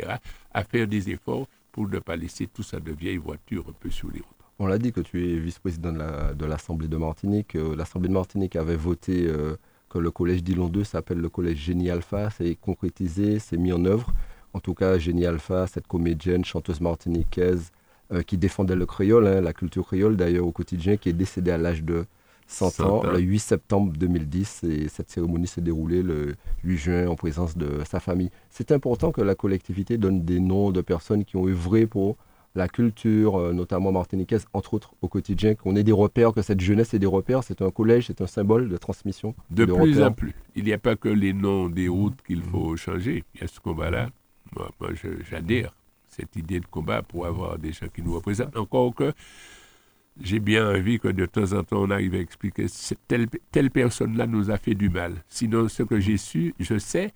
à faire des efforts pour ne pas laisser tout ça de vieilles voitures un peu sur les routes. On l'a dit que tu es vice-président de l'Assemblée de, Martinique. Euh, L'Assemblée de Martinique avait voté euh, que le collège Dillon 2 s'appelle le collège Génie Alpha. C'est concrétisé, c'est mis en œuvre. En tout cas, Génie Alpha, cette comédienne, chanteuse martiniquaise euh, qui défendait le créole, hein, la culture créole d'ailleurs au quotidien, qui est décédée à l'âge de 100, ans, le 8 septembre 2010. Et cette cérémonie s'est déroulée le 8 juin en présence de sa famille. C'est important que la collectivité donne des noms de personnes qui ont œuvré pour la culture, euh, notamment martiniquaise, entre autres, au quotidien, qu'on ait des repères, que cette jeunesse ait des repères. C'est un collège, c'est un symbole de transmission. De, plus en plus. Il n'y a pas que les noms des routes qu'il faut changer. Il y a ce combat-là. Moi, moi j'adhère cette idée de combat pour avoir des gens qui nous représentent. Encore que j'ai bien envie que de temps en temps on arrive à expliquer telle, telle personne-là nous a fait du mal. Sinon, ce que j'ai su, je sais,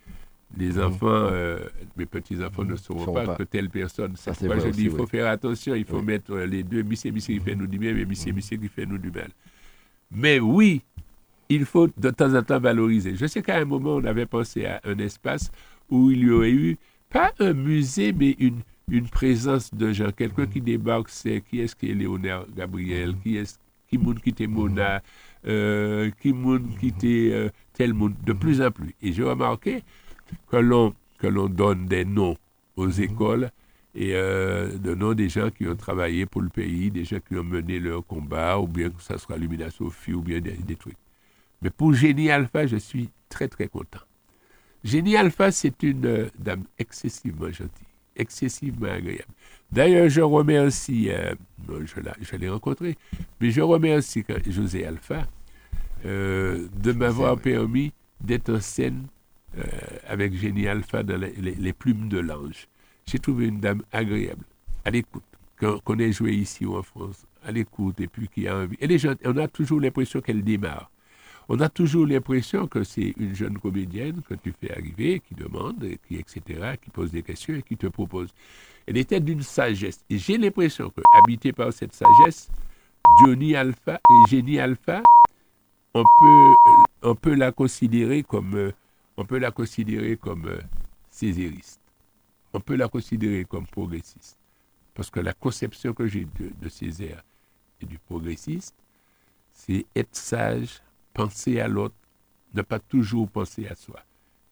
les mhm. enfants, euh, mes petits-enfants ne sauront pas, que telle personne. C'est pourquoi je dis il faut faire attention, il faut mettre les deux, Missy Missy qui fait nous du bien, mais Missy Missy qui fait nous du mal. Mais oui, il faut de temps en temps valoriser. Je sais qu'à un moment, on avait pensé à un espace où il y aurait eu, pas un musée, mais une, une présence de gens. Quelqu'un qui débarque, c'est qui est-ce qui est Léonard Gabriel, qui est-ce qui qui était Mona, euh, qui monde qui était tel monde, de plus en plus. Et j'ai remarqué que l'on, donne des noms aux écoles et euh, de noms des gens qui ont travaillé pour le pays, des gens qui ont mené leur combat, ou bien que ce soit Lumina Sophie, ou bien des, trucs. Mais pour Génie Alpha, je suis très très content. Génie Alpha, c'est une euh, dame excessivement gentille, excessivement agréable. D'ailleurs, je remercie, euh, je, je l'ai rencontré, mais je remercie José Alpha euh, de m'avoir permis d'être en scène euh, avec Génie Alpha dans les, plumes de l'ange. J'ai trouvé une dame agréable, à l'écoute, qu'on ait joué ici ou en France, à l'écoute, et puis qui a envie. Et les gens, on a toujours l'impression qu'elle démarre. On a toujours l'impression que c'est une jeune comédienne que tu fais arriver, qui demande, qui, etc., qui pose des questions et qui te propose. Elle était d'une sagesse. Et j'ai l'impression que, habité par cette sagesse, Johnny Alpha et Génie Alpha, on peut, on peut la considérer comme euh, on peut la considérer comme euh, césériste. On peut la considérer comme progressiste. Parce que la conception que j'ai de, Césaire et du progressiste, c'est être sage, penser à l'autre, ne pas toujours penser à soi.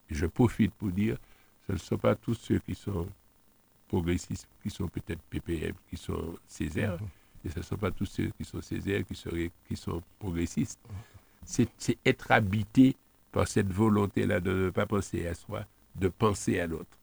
Et je profite pour dire, ce ne sont pas tous ceux qui sont progressistes, qui sont peut-être PPM, qui sont Césaire, mm-hmm. et ce ne sont pas tous ceux qui sont Césaire, qui, seraient, qui sont progressistes. C'est être habité par cette volonté-là de ne pas penser à soi, de penser à l'autre.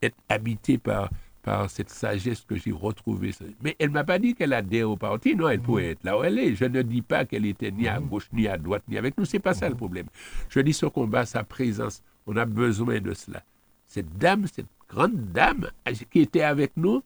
Être habité par, par cette sagesse que j'ai retrouvée. Mais elle ne m'a pas dit qu'elle adhère au parti, non, elle pourrait être là où elle est. Je ne dis pas qu'elle était ni à gauche, ni à droite, ni avec nous, c'est pas ça le problème. Je dis son combat, sa présence, on a besoin de cela. Cette dame, cette grande dame qui était avec nous,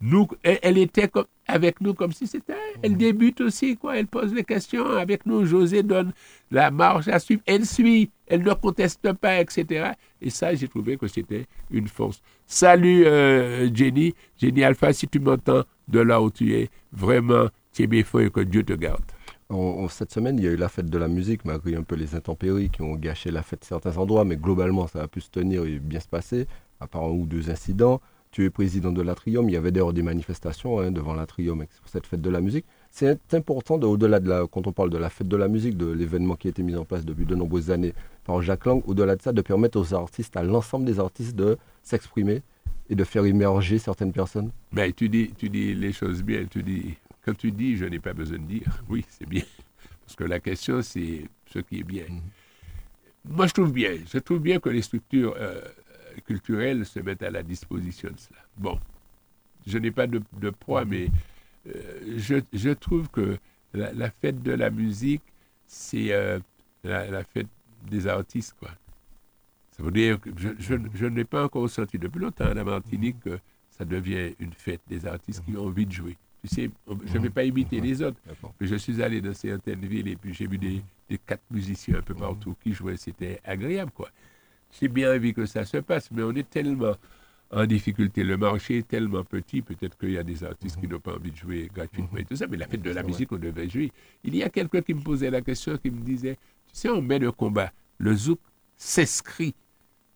nous, elle, était avec nous comme si c'était. Elle débute aussi, quoi. Elle pose les questions avec nous. José donne la marche à suivre. Elle suit, elle ne conteste pas, etc. Et ça, j'ai trouvé que c'était une force. Salut, euh, Jenny. Jenny Alpha, si tu m'entends de là où tu es, vraiment, tu es fort et que Dieu te garde. cette semaine, il y a eu la fête de la musique, malgré un peu les intempéries qui ont gâché la fête de certains endroits, mais globalement, ça a pu se tenir et bien se passer, à part un ou deux incidents tu es président de l'Atrium. Il y avait d'ailleurs des manifestations hein, devant l'Atrium pour cette fête de la musique. C'est important, au-delà de la, quand on parle de la fête de la musique, de l'événement qui a été mis en place depuis de nombreuses années par Jacques Lang, au-delà de ça, de permettre aux artistes, à l'ensemble des artistes, de s'exprimer et de faire émerger certaines personnes. Mais tu dis, tu dis les choses bien. Tu dis, quand tu dis, je n'ai pas besoin de dire, oui, c'est bien. Parce que la question, c'est ce qui est bien. Mhm. Moi, je trouve bien. Je trouve bien que les structures euh, culturels se mettent à la disposition de cela. Bon, je n'ai pas de, poids, mais euh, je, trouve que la, fête de la musique, c'est euh, la, fête des artistes, quoi. Ça veut dire que je, n'ai pas encore senti depuis longtemps à la Martinique que ça devient une fête des artistes qui ont envie de jouer. Tu sais, je ne vais pas imiter les autres, mais je suis allé dans certaines villes et puis j'ai vu des, des quatre musiciens un peu partout qui jouaient. C'était agréable, quoi. C'est bien envie que ça se passe, mais on est tellement en difficulté. Le marché est tellement petit, peut-être qu'il y a des artistes qui n'ont pas envie de jouer gratuitement et tout ça, mais la fête de la musique, on devait jouer. Il y a quelqu'un qui me posait la question, qui me disait, tu sais, on met le combat, le zouk s'inscrit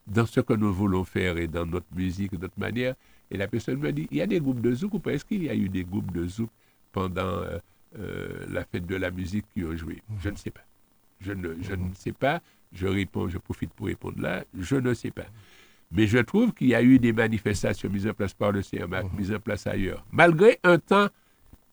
dans ce que nous voulons faire et dans notre musique, notre manière. Et la personne me dit, il y a des groupes de zouk ou pas? Est-ce qu'il y a eu des groupes de zouk pendant la fête de la musique qui ont joué? Je ne sais pas. Je ne, je ne sais pas. Je réponds, je profite pour répondre là. Je ne sais pas. Mais je trouve qu'il y a eu des manifestations mises en place par le CMA, mises en place ailleurs, malgré un temps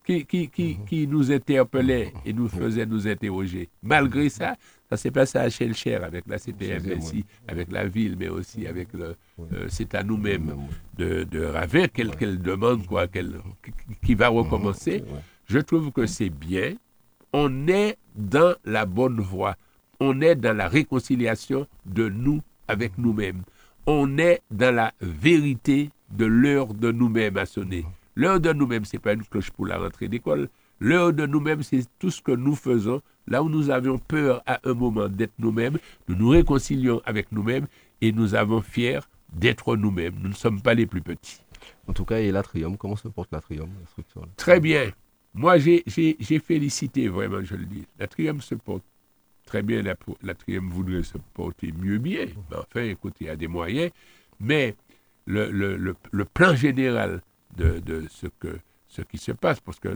qui, qui, qui, qui, nous interpellait et nous faisait nous interroger. Malgré ça, ça s'est passé à Chelcher avec la CPM ici, avec la ville, mais aussi avec le. Euh, c'est à nous-mêmes de, de Ravin qu'elle demande, quoi, qui va recommencer. Je trouve que c'est bien. On est dans la bonne voie. On est dans la réconciliation de nous avec nous-mêmes. On est dans la vérité de l'heure de nous-mêmes à sonner. L'heure de nous-mêmes, ce n'est pas une cloche pour la rentrée d'école. L'heure de nous-mêmes, c'est tout ce que nous faisons. Là où nous avions peur à un moment d'être nous-mêmes, nous nous réconcilions avec nous-mêmes et nous avons fiers d'être nous-mêmes. Nous ne sommes pas les plus petits. En tout cas, et l'Atrium, comment se porte l'Atrium, la Très bien. Moi, j'ai félicité vraiment, je le dis. L'Atrium se porte très bien. L'Atrium voudrait se porter mieux bien. Mais enfin, écoute, il y a des moyens. Mais le, le, le plan général de, ce, que, ce qui se passe, parce que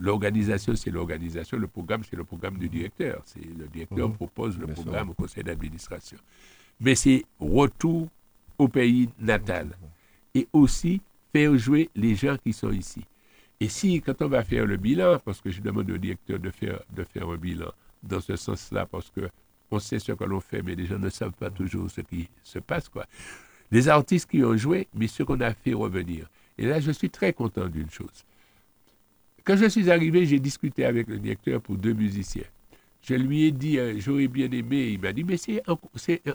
l'organisation, c'est l'organisation, le programme, c'est le programme du directeur. C'est Le directeur mmh. propose le programme au conseil d'administration. Mais c'est retour au pays natal et aussi faire jouer les gens qui sont ici. Et si, quand on va faire le bilan, parce que je demande au directeur de faire, de faire un bilan dans ce sens-là, parce que on sait ce que l'on fait, mais les gens ne savent pas toujours ce qui se passe. Quoi. Les artistes qui ont joué, mais ce qu'on a fait revenir. Et là, je suis très content d'une chose. Quand je suis arrivé, j'ai discuté avec le directeur pour deux musiciens. Je lui ai dit, euh, j'aurais bien aimé. Il m'a dit, mais c'est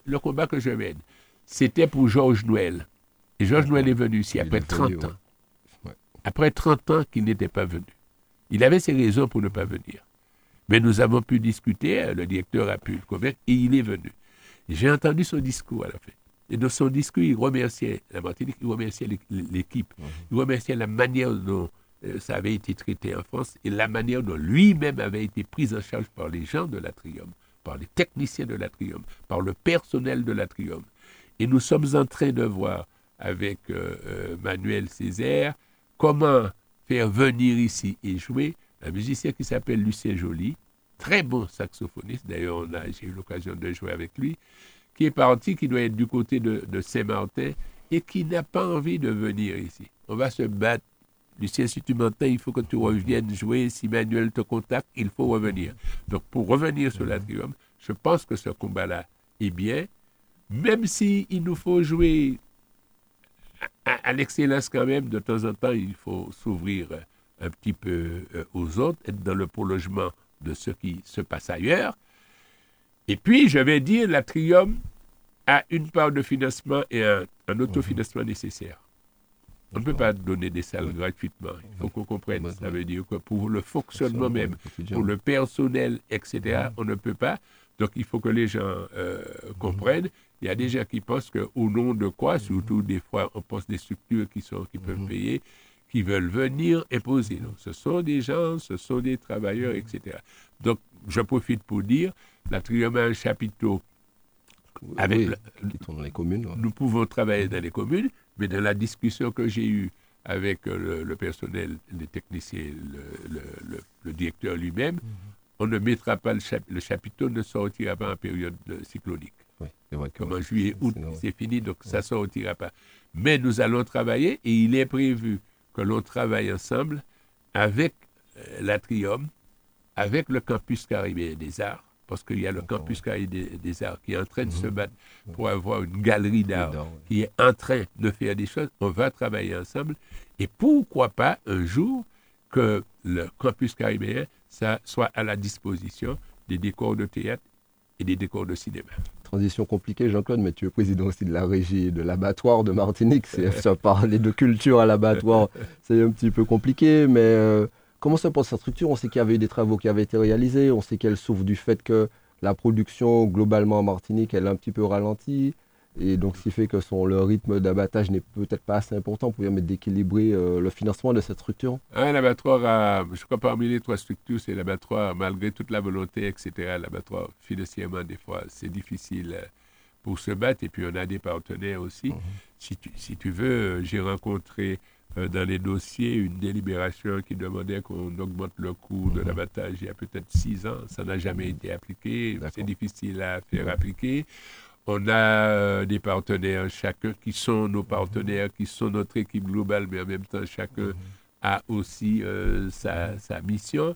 le combat que je mène. C'était pour Georges Noël. Et Georges Noël est venu ici après 30 ans. Après 30 ans qu'il n'était pas venu. Il avait ses raisons pour ne pas venir. Mais nous avons pu discuter, euh, le directeur a pu le convaincre et il est venu. J'ai entendu son discours à la fin. Et dans son discours, il remerciait la Martinique, il remerciait l'équipe, mhm. il remerciait la manière dont euh, ça avait été traité en France et la manière dont lui-même avait été pris en charge par les gens de l'Atrium, par les techniciens de l'Atrium, par le personnel de l'Atrium. Et nous sommes en train de voir avec euh, euh, Manuel Césaire comment faire venir ici et jouer un musicien qui s'appelle Lucien Joly, très bon saxophoniste, d'ailleurs j'ai eu l'occasion de jouer avec lui, qui est parti, qui doit être du côté de, Saint-Martin et qui n'a pas envie de venir ici. On va se battre. Lucien, si tu m'entends, il faut que tu reviennes jouer. Si Manuel te contacte, il faut revenir. Donc, pour revenir sur l'atrium, je pense que ce combat-là est bien, même s'il il nous faut jouer à, l'excellence quand même, de temps en temps, il faut s'ouvrir un petit peu euh, aux autres, être dans le prolongement de ce qui se passe ailleurs. Et puis, je vais dire, l'Atrium a une part de financement et un, autofinancement nécessaire. On ne peut pas donner des salles gratuitement. Il faut qu'on comprenne. Ça veut dire que pour le fonctionnement même, pour le personnel, etc., on ne peut pas. Donc, il faut que les gens euh, comprennent. Il y a des gens qui pensent qu'au nom de quoi, surtout des fois, on pense des structures qui, sont, qui peuvent payer, qui veulent venir imposer. Ce sont des gens, ce sont des travailleurs, etc. Donc, je profite pour dire, la a un chapiteau avec dans les communes. Nous pouvons travailler dans les communes, mais dans la discussion que j'ai eue avec euh, le, personnel, les techniciens, le, directeur lui-même, mhm. on ne mettra pas le, chapiteau ne sortira pas en période cyclonique. Oui, Comme en juillet, août, c'est fini, donc ça ne sortira pas. Mais nous allons travailler et il est prévu que l'on travaille ensemble avec euh, l'Atrium, avec le campus caribéen des arts, parce qu'il y a le campus caribéen des, arts qui est en train de se mhm. battre pour avoir une galerie d'art, qui est en train de faire des choses. On va travailler ensemble. Et pourquoi pas un jour que le campus caribéen ça soit à la disposition des décors de théâtre et des décors de cinéma. Transition compliquée, Jean-Claude, mais tu es président aussi de la régie de l'abattoir de Martinique. ça parler de culture à l'abattoir, c'est un petit peu compliqué, mais euh, Comment se passe sa structure? On sait qu'il y avait eu des travaux qui avaient été réalisés, on sait qu'elle souffre du fait que la production globalement en Martinique, elle est un petit peu ralentie. Et donc, ce qui fait que son, le rythme d'abattage n'est peut-être pas assez important pour permettre d'équilibrer euh, le financement de cette structure. Un l'abattoir, je crois parmi les trois structures, c'est l'abattoir, malgré toute la volonté, etc. L'abattoir, financièrement, des fois, c'est difficile euh, pour se battre. Et puis, on a des partenaires aussi. Mhm. si, tu, si tu veux, euh, j'ai rencontré euh, dans les dossiers une délibération qui demandait qu'on augmente le coût de l'abattage il y a peut-être six ans. Ça n'a jamais été appliqué. C'est difficile à faire appliquer. On a euh, des partenaires, chacun qui sont nos partenaires, qui sont notre équipe globale, mais en même temps, chacun a aussi euh, sa, mission.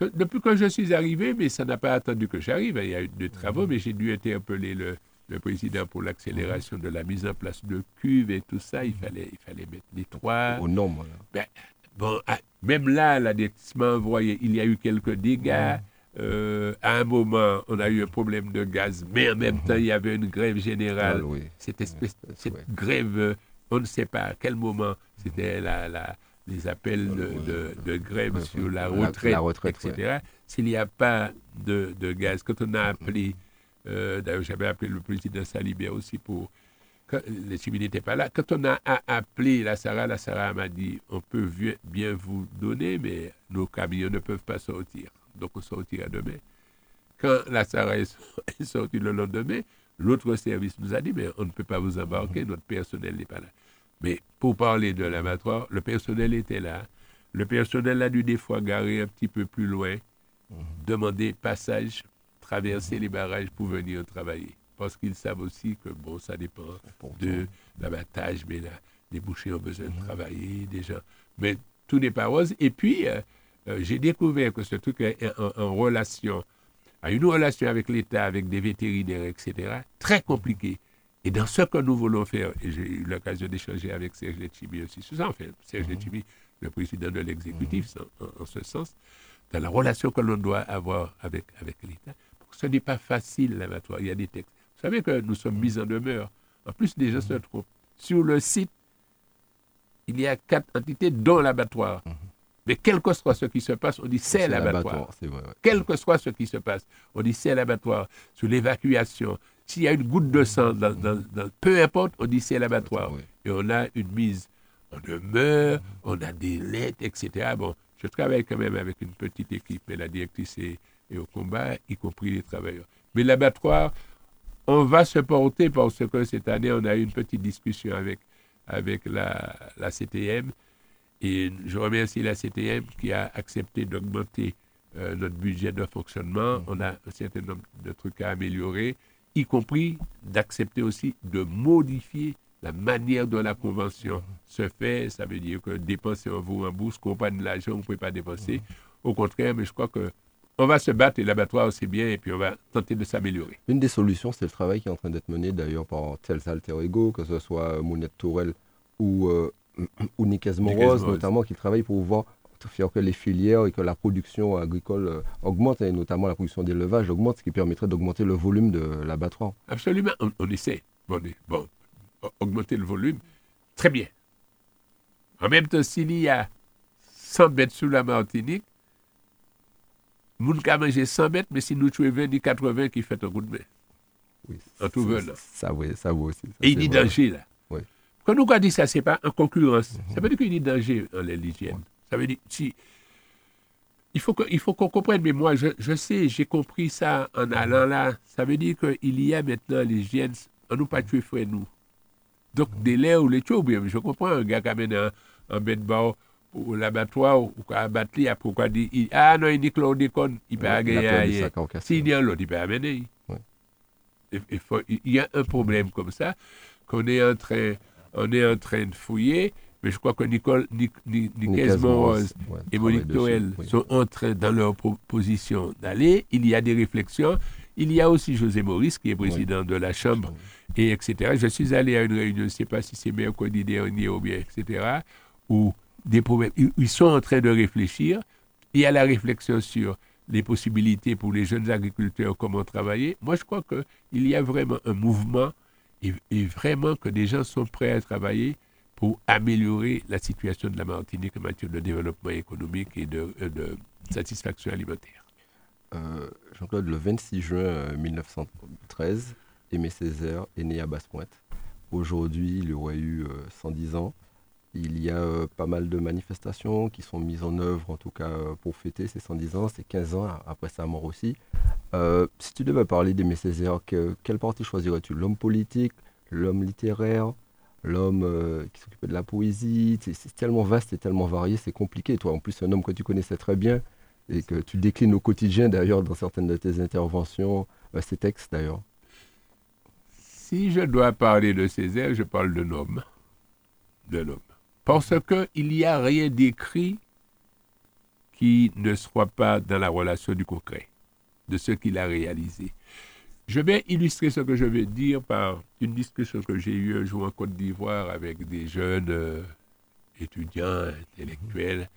depuis que je suis arrivé, mais ça n'a pas attendu que j'arrive, il y a eu des travaux, mais j'ai dû interpeller le, le président pour l'accélération de la mise en place de cuves et tout ça. Il fallait, il fallait mettre les trois. Au nombre. Ben, bon, ah, même là, voyez, il y a eu quelques dégâts. Euh, à un moment, on a eu un problème de gaz, mais en même temps, il y avait une grève générale. Ah cette, espèce, cette grève, euh, on ne sait pas à quel moment, c'était la, la, les appels de, de, grève sur la retraite, etc. S'il n'y a pas de, de, gaz, quand on a appelé euh, d'ailleurs, j'avais appelé le président Salibert aussi pour. les civils n'étaient pas là. Quand on a appelé la Sarah, la Sarah m'a dit on peut bien vous donner, mais nos camions ne peuvent pas sortir. Donc on sortira demain. Quand la Sarah est sortie le lendemain, l'autre service nous a dit mais on ne peut pas vous embarquer, notre personnel n'est pas là. Mais pour parler de l'abattoir, le personnel était là. Le personnel a dû des fois garer un petit peu plus loin, mhm. demander passage traverser les barrages pour venir travailler. Parce qu'ils savent aussi que, bon, ça dépend de l'abattage, mais là, les bouchers ont besoin de mhm. travailler, déjà. Mais tout n'est pas rose. Et puis, euh, euh, j'ai découvert que ce truc est en, relation, a une relation avec l'État, avec des vétérinaires, etc., très compliqué. Et dans ce que nous voulons faire, et j'ai eu l'occasion d'échanger avec Serge Letchimi aussi sur ça, en fait, Serge mhm. Letchimi, le président de l'exécutif, mhm. en, ce sens, dans la relation que l'on doit avoir avec, avec l'État, ce n'est pas facile, l'abattoir. Il y a des textes. Vous savez que nous sommes mis en demeure. En plus, les gens se trompent. Sur le site, il y a quatre entités, dont l'abattoir. Mhm. Mais quel que soit ce qui se passe, on dit c'est l'abattoir. Quel que soit ce qui se passe, on dit c'est l'abattoir. Sur l'évacuation, s'il y a une goutte de sang, dans, peu importe, on dit c'est l'abattoir. Et on a une mise en demeure, on a des lettres, etc. Bon, je travaille quand même avec une petite équipe, et la directrice est au combat, y compris les travailleurs. Mais l'abattoir, on va se porter parce que cette année, on a eu une petite discussion avec, avec la, la CTM. Et je remercie la CTM qui a accepté d'augmenter euh, notre budget de fonctionnement. On a un certain nombre de trucs à améliorer, y compris d'accepter aussi de modifier la manière dont la convention se fait. Ça veut dire que dépenser en vous en bourse, qu'on pas de l'argent, on ne peut pas dépenser. Au contraire, mais je crois que on va se battre et l'abattoir aussi bien, et puis on va tenter de s'améliorer. Une des solutions, c'est le travail qui est en train d'être mené d'ailleurs par Tels Alter Ego, que ce soit Mounette Tourelle ou, euh, ou Moros, notamment, qui travaillent pour voir faire que les filières et que la production agricole euh, augmente, et notamment la production d'élevage augmente, ce qui permettrait d'augmenter le volume de l'abattoir. Absolument, on, essaie. Bon, bon, augmenter le volume, très bien. En même temps, s'il y a 100 bêtes sous la Martinique, Moun ka manje 100 mètres, mais si nous tuons 20 ni 80 qui fait un coup de main. Oui, en tout. Ça, oui, ça vaut aussi. Et il y a danger, là. Quand nous dit ça, ce n'est pas en concurrence. Ça veut dire qu'il y a danger dans l'hygiène. Ça veut dire, si. Il faut qu'on comprenne, mais moi, je, je sais, j'ai compris ça en allant là. Ça veut dire qu'il y a maintenant l'hygiène, on nous pas tuer frère nous. Donc, des laits ou les tuer, bien, je comprends un gars qui amène un, un bête ou l'abattoir ou qu'à abattre après pourquoi dit ah non il dit chlordécone il peut ouais, gagner s'il y a l'autre il peut amener il, y a un problème comme ça qu'on est en train on est en train de fouiller mais je crois que Nicole, Nic, et Monique Noël sont en train, dans leur position d'aller. Il y a des réflexions. Il y a aussi José Maurice, qui est président de la Chambre, et etc. Je suis allé à une réunion, je ne sais pas si c'est mercredi dernier ou bien, etc., où des problèmes. Ils sont en train de réfléchir. Il y a la réflexion sur les possibilités pour les jeunes agriculteurs, comment travailler. Moi, je crois qu'il y a vraiment un mouvement et, vraiment que des gens sont prêts à travailler pour améliorer la situation de la Martinique en matière de développement économique et de, euh, satisfaction alimentaire. Euh, Jean-Claude, le 26 juin 1913, euh, Aimé Césaire est né à Basse-Pointe. Aujourd'hui, il aurait eu 110 ans. Il y a euh, pas mal de manifestations qui sont mises en œuvre, en tout cas euh, pour fêter ces 110 ans, ces 15 ans après sa mort aussi. Euh, si tu devais parler d'Aimé Césaire, quel parti choisirais-tu? L'homme politique, l'homme littéraire, l'homme qui s'occupait de la poésie? C'est tellement vaste et tellement varié, c'est compliqué. Toi, en plus, un homme que tu connaissais très bien et que tu déclines au quotidien, d'ailleurs, dans certaines de tes interventions, euh, ces textes, d'ailleurs. Si je dois parler de Césaire, je parle de l'homme. De l'homme. Parce qu'il n'y a rien d'écrit qui ne soit pas dans la relation du concret, de ce qu'il a réalisé. Je vais illustrer ce que je vais dire par une discussion que j'ai eue un jour en Côte d'Ivoire avec des jeunes euh, étudiants, intellectuels.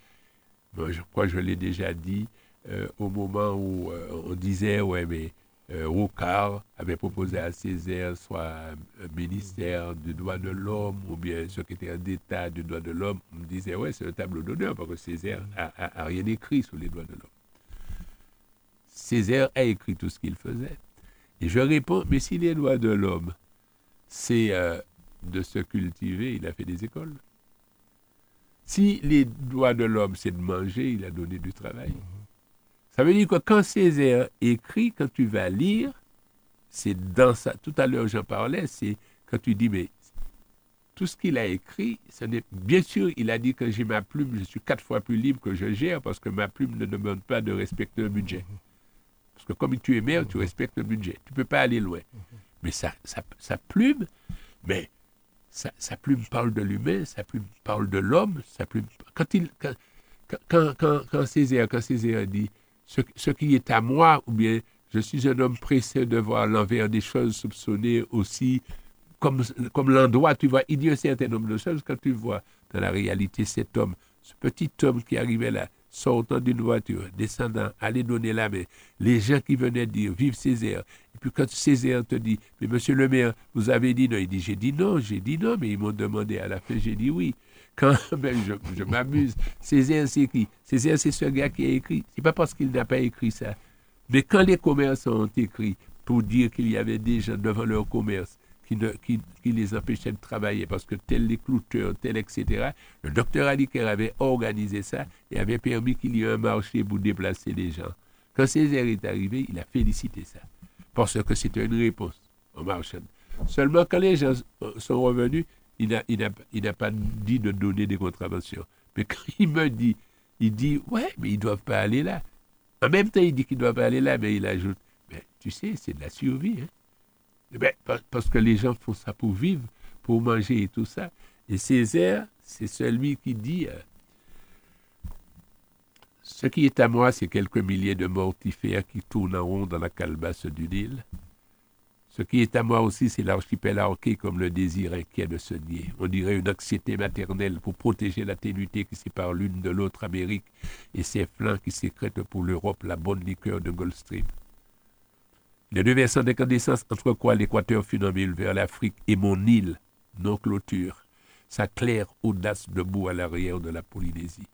je crois que je l'ai déjà dit euh, au moment où euh, on disait, ouais, mais Rocard avait proposé à Césaire soit un ministère du droit de l'homme ou bien secrétaire d'État du droit de l'homme. On me disait, ouais, c'est un tableau d'honneur parce que Césaire n'a rien écrit sur les droits de l'homme. Césaire a écrit tout ce qu'il faisait. Et je réponds, mais si les lois de l'homme, c'est euh, de se cultiver, il a fait des écoles. Si les lois de l'homme, c'est de manger, il a donné du travail. Ça veut dire que quand Césaire écrit, quand tu vas lire, c'est dans ça. Tout à l'heure, j'en parlais, c'est quand tu dis, mais tout ce qu'il a écrit, bien sûr, il a dit que j'ai ma plume, je suis quatre fois plus libre que je gère parce que ma plume ne demande pas de respecter un budget. Parce que comme tu es maire, tu respectes le budget. Tu ne peux pas aller loin. Mais sa, plume, mais sa, plume parle de l'humain, sa plume parle de l'homme, sa plume. Quand, il, quand, quand, quand, quand Césaire dit ce, qui est à moi, ou bien je suis un homme pressé de voir l'envers des choses soupçonnées aussi, comme, comme l'endroit, tu vois, il dit un certain nombre de choses quand tu vois dans la réalité cet homme, ce petit homme qui arrivait là, sortant d'une voiture, descendant, aller donner la main, les gens qui venaient dire Vive Césaire. Et puis quand Césaire te dit Mais monsieur le maire, vous avez dit non, il dit J'ai dit non, j'ai dit non, mais ils m'ont demandé à la fin, j'ai dit oui. Quand ben, je, m'amuse, Césaire c'est qui Césaire c'est ce gars qui a écrit. C'est pas parce qu'il n'a pas écrit ça. Mais quand les commerçants ont écrit pour dire qu'il y avait des gens devant leur commerce qui, les empêchait de travailler parce que tel les clouteurs, tel, etc. Le docteur Aliker avait organisé ça et avait permis qu'il y ait un marché pour déplacer les gens. Quand Césaire est arrivé, il a félicité ça parce que c'était une réponse au marché. Seulement quand les gens sont revenus, il n'a pas dit de donner des contraventions. Mais quand il me dit, il dit, ouais, mais ils ne doivent pas aller là. En même temps, il dit qu'ils ne doivent pas aller là, mais il ajoute, mais tu sais, c'est de la survie. Hein. Ben, parce que les gens font ça pour vivre, pour manger et tout ça. Et Césaire, c'est celui qui dit euh, Ce qui est à moi, c'est quelques milliers de mortifères qui tournent en rond dans la calebasse du Nil. Ce qui est à moi aussi, c'est l'archipel arqué comme le désir inquiet de se nier. On dirait une anxiété maternelle pour protéger la ténuité qui sépare l'une de l'autre Amérique et ses flancs qui sécrètent pour l'Europe la bonne liqueur de Goldstream. Les deux versants d'incandescence entre quoi l'équateur funambule vers l'Afrique et mon île, non clôture, sa claire audace debout à l'arrière de la Polynésie.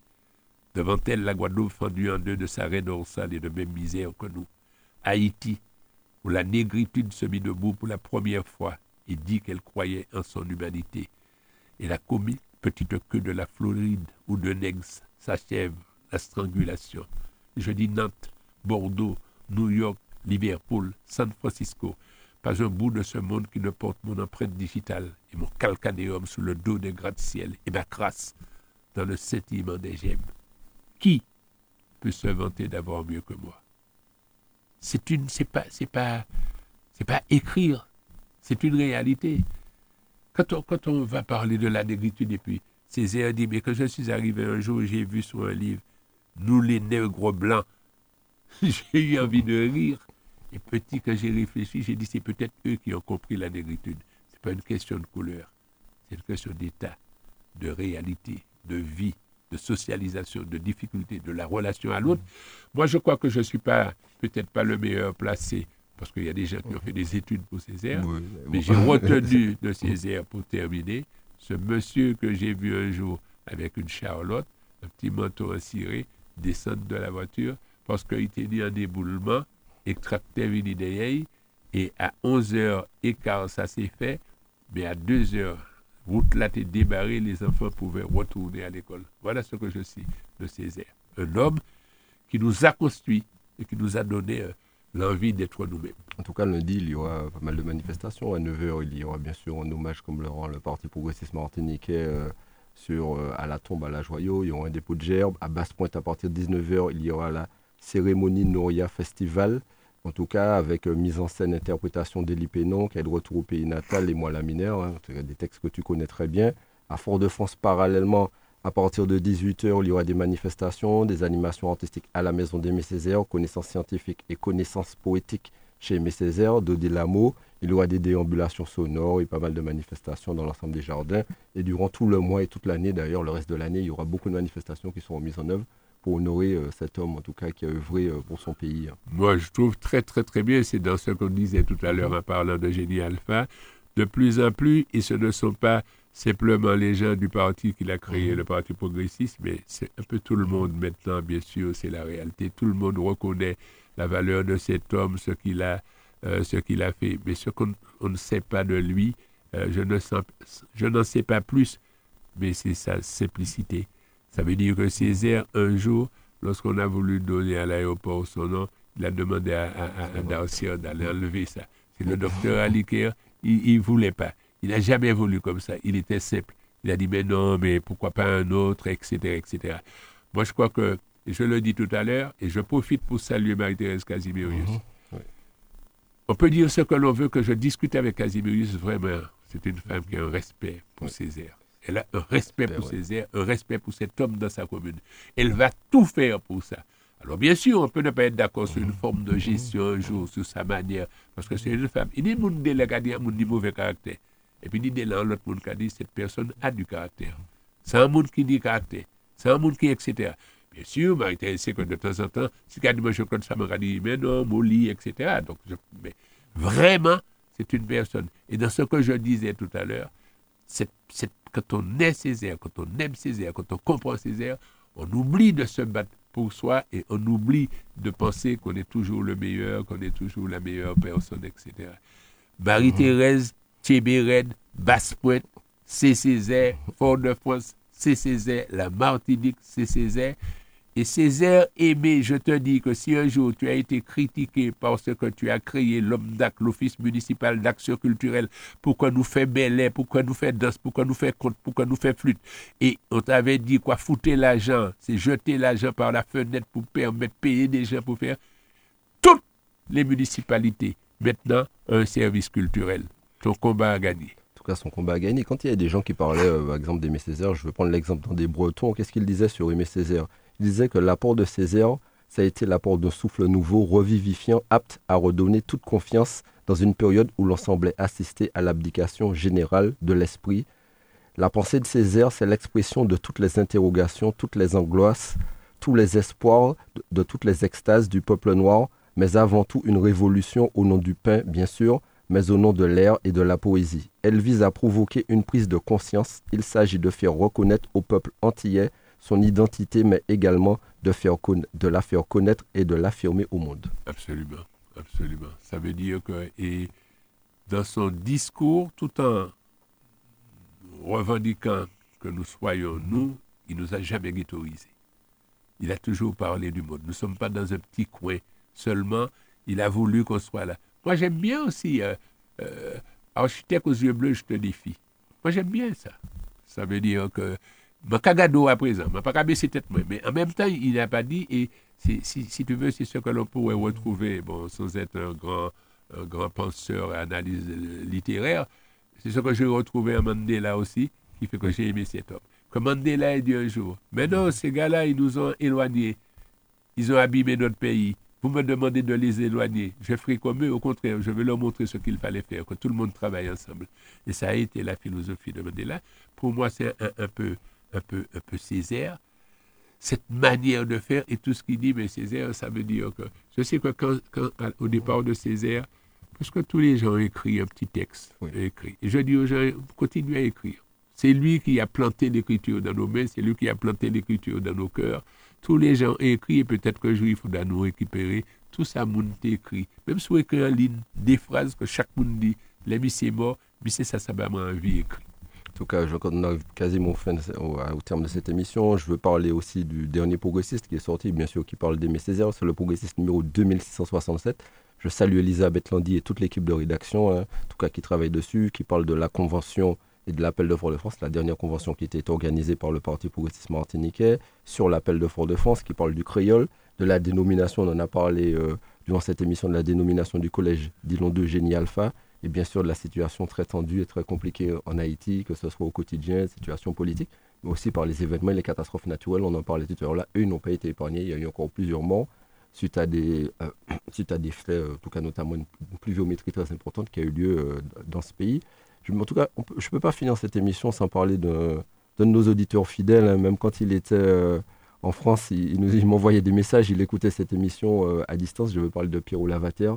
Devant elle, la Guadeloupe fendue en deux de sa raie dorsale et de même misère que nous. Haïti, où la négritude se mit debout pour la première fois et dit qu'elle croyait en son humanité. Et la comique petite queue de la Floride ou de Nex s'achève la strangulation. Je dis Nantes, Bordeaux, New York, Liverpool, San Francisco, pas un bout de ce monde qui ne porte mon empreinte digitale et mon calcanéum sous le dos des gratte-ciel et ma crasse dans le scintillement des gemmes. Qui peut se vanter d'avoir mieux que moi? C'est une, c'est pas, c'est pas, c'est pas écrire, c'est une réalité. Quand on, quand on va parler de la négritude et puis Césaire dit, mais quand je suis arrivé un jour, j'ai vu sur un livre, nous les nègres blancs, j'ai eu envie de rire. Et petit, quand j'ai réfléchi, j'ai dit c'est peut-être eux qui ont compris la négritude. Ce n'est pas une question de couleur, c'est une question d'état, de réalité, de vie, de socialisation, de difficulté, de la relation à l'autre. Moi, je crois que je ne suis pas, peut-être pas le meilleur placé, parce qu'il y a des gens qui ont fait des études pour Césaire, mais j'ai retenu de Césaire, pour terminer, ce monsieur que j'ai vu un jour avec une charlotte, un petit manteau ciré, descendre de la voiture, parce qu'il était dit en éboulement, extractait une et à 11h15, ça s'est fait, mais à 2h, route là était débarrée, les enfants pouvaient retourner à l'école. Voilà ce que je sais de Césaire. Un homme qui nous a construit et qui nous a donné l'envie d'être nous-mêmes. En tout cas, lundi, il y aura pas mal de manifestations. À 9h, il y aura bien sûr un hommage comme le rend le Parti progressiste martiniquais euh, sur, euh, à la tombe à la Joyau. Il y aura un dépôt de gerbes. À Basse-Pointe, à partir de 19h, il y aura la cérémonie Noria Festival. En tout cas, avec euh, mise en scène, interprétation d'Elie Pénon, qui est de retour au pays natal, et moi la mineur, hein, des textes que tu connais très bien. À Fort-de-France, parallèlement, à partir de 18h, il y aura des manifestations, des animations artistiques à la Maison d'Aimé Césaire, connaissances scientifiques et connaissances poétiques chez Aimé Césaire, Delamo. Il y aura des déambulations sonores et pas mal de manifestations dans l'ensemble des jardins. Et durant tout le mois et toute l'année, d'ailleurs, le reste de l'année, il y aura beaucoup de manifestations qui seront mises en œuvre pour honorer euh, cet homme, en tout cas, qui a œuvré euh, pour son pays. Moi, je trouve très, très, très bien, c'est dans ce qu'on disait tout à l'heure en parlant de Génie Alpha, de plus en plus, et ce ne sont pas simplement les gens du parti qu'il a créé, le Parti progressiste, mais c'est un peu tout le monde maintenant, bien sûr, c'est la réalité. Tout le monde reconnaît la valeur de cet homme, ce qu'il a, euh, ce qu'il a fait. Mais ce qu'on ne sait pas de lui, euh, je, ne je n'en sais pas plus, mais c'est sa simplicité. Ça veut dire que Césaire, un jour, lorsqu'on a voulu donner à l'aéroport son nom, il a demandé à, à, d'aller enlever ça. C'est le docteur Aliker, il ne voulait pas. Il n'a jamais voulu comme ça. Il était simple. Il a dit, mais non, mais pourquoi pas un autre, etc., etc. Moi, je crois que, je le dis tout à l'heure, et je profite pour saluer Marie-Thérèse Casimirius. Mhm. On peut dire ce que l'on veut, que je discute avec Casimirius, vraiment. C'est une femme qui a un respect pour Césaire. Elle a un respect ben pour Césaire, un respect pour cet homme dans sa commune. Elle va tout faire pour ça. Alors, bien sûr, on peut ne pas être d'accord sur une forme de gestion un jour, sur sa manière, parce que c'est une femme. Il dit, mon délégué, mon mauvais caractère. Et puis, il dit, là, l'autre monde qui a dit, cette personne a du caractère. C'est un monde qui dit caractère. C'est un monde qui, etc. Bien sûr, Marie sait que de temps en temps, si quelqu'un dit, je connais ça, m'a dit, mais non, Molly, etc. Donc, mais vraiment, c'est une personne. Et dans ce que je disais tout à l'heure, quand on est Césaire, quand on aime Césaire, quand on comprend Césaire, on oublie de se battre pour soi et on oublie de penser qu'on est toujours le meilleur, qu'on est toujours la meilleure personne, etc. Marie-Thérèse Tchébéred, Basse-Pointe, Césaire, Fort-de-France, c'est Césaire, la Martinique, c'est Césaire. Et Césaire aimé, je te dis que si un jour tu as été critiqué parce que tu as créé l'OMDAC, l'Office municipal d'action culturelle, pourquoi nous fait ballet, pourquoi nous fait danse, pourquoi nous fait conte, pourquoi nous fait flûte, et on t'avait dit quoi, fouter l'argent, c'est jeter l'argent par la fenêtre pour permettre payer des gens pour faire toutes les municipalités maintenant un service culturel. Ton combat à gagner. En tout cas, son combat à gagner. Quand il y a des gens qui parlaient, euh, par exemple, d'Aimé Césaire, je veux prendre l'exemple dans des Bretons, qu'est-ce qu'ils disaient sur Aimé Césaire? Il disait que l'apport de Césaire, ça a été l'apport d'un souffle nouveau, revivifiant, apte à redonner toute confiance dans une période où l'on semblait assister à l'abdication générale de l'esprit. La pensée de Césaire, c'est l'expression de toutes les interrogations, toutes les angoisses, tous les espoirs, de, de toutes les extases du peuple noir, mais avant tout une révolution au nom du pain, bien sûr, mais au nom de l'air et de la poésie. Elle vise à provoquer une prise de conscience. Il s'agit de faire reconnaître au peuple antillais son identité, mais également de, la faire connaître et de l'affirmer au monde. Absolument, absolument. Ça veut dire que, et dans son discours, tout en revendiquant que nous soyons nous, il nous a jamais ghettoisés. Il a toujours parlé du monde. Nous ne sommes pas dans un petit coin seulement. Il a voulu qu'on soit là. Moi, j'aime bien aussi euh, euh, architecte aux yeux bleus, je te défie. Moi, j'aime bien ça. Ça veut dire que ma cagado à présent, ma pas baisser tête mais en même temps, il n'a pas dit, et si, tu veux, c'est ce que l'on pourrait retrouver, bon, sans être un grand, un grand penseur analyse littéraire, c'est ce que j'ai retrouvé à Mandela aussi, qui fait que j'ai aimé cet homme. Que Mandela a dit un jour, mais non, ces gars-là, ils nous ont éloignés, ils ont abîmé notre pays, vous me demandez de les éloigner. Je ferai comme eux. Au contraire, je vais leur montrer ce qu'il fallait faire, que tout le monde travaille ensemble. Et ça a été la philosophie de Mandela. Pour moi, c'est un, peu, un, peu, un peu Césaire. Cette manière de faire et tout ce qu'il dit, mais Césaire, ça veut dire que. Je sais que quand, au départ de Césaire, parce que tous les gens ont écrit un petit texte. Écrit. Et je dis aux gens, continuez à écrire. C'est lui qui a planté l'écriture dans nos mains, c'est lui qui a planté l'écriture dans nos cœurs. Tous les gens écrit, et peut-être que jour il faudra nous récupérer. Tout ça, monde écrit. Même si on écrit en ligne des phrases que chaque monde dit, les c'est mort, mais c'est ça, ça m'a envie écrit. Tout cas, je, on a quasiment fin au, terme de cette émission. Je veux parler aussi du dernier progressiste qui est sorti, bien sûr, qui parle d'Aimé Césaire. C'est le progressiste numéro 2667. Je salue Elisabeth Landy et toute l'équipe de rédaction, hein, en tout cas qui travaille dessus, qui parle de la convention et de l'appel de Fort-de-France, la dernière convention qui était organisée par le Parti progressiste martiniquais sur l'appel de Fort-de-France, qui parle du créole, de la dénomination, on en a parlé euh, durant cette émission, de la dénomination du collège Dillon 2 Génie Alpha, et bien sûr de la situation très tendue et très compliquée en Haïti, que ce soit au quotidien, situation politique, mais aussi par les événements et les catastrophes naturelles, on en parlait tout à l'heure là, eux n'ont pas été épargnés, il y a eu encore plusieurs morts, suite à des, euh, suite à des faits, euh, en tout cas notamment une, pluviométrie très importante qui a eu lieu euh, dans ce pays. En tout cas, je ne peux pas finir cette émission sans parler d'un de, nos auditeurs fidèles, hein. même quand il était en France, il, il m'envoyait des messages, il écoutait cette émission à distance. Je veux parler de Pierrot Lavater,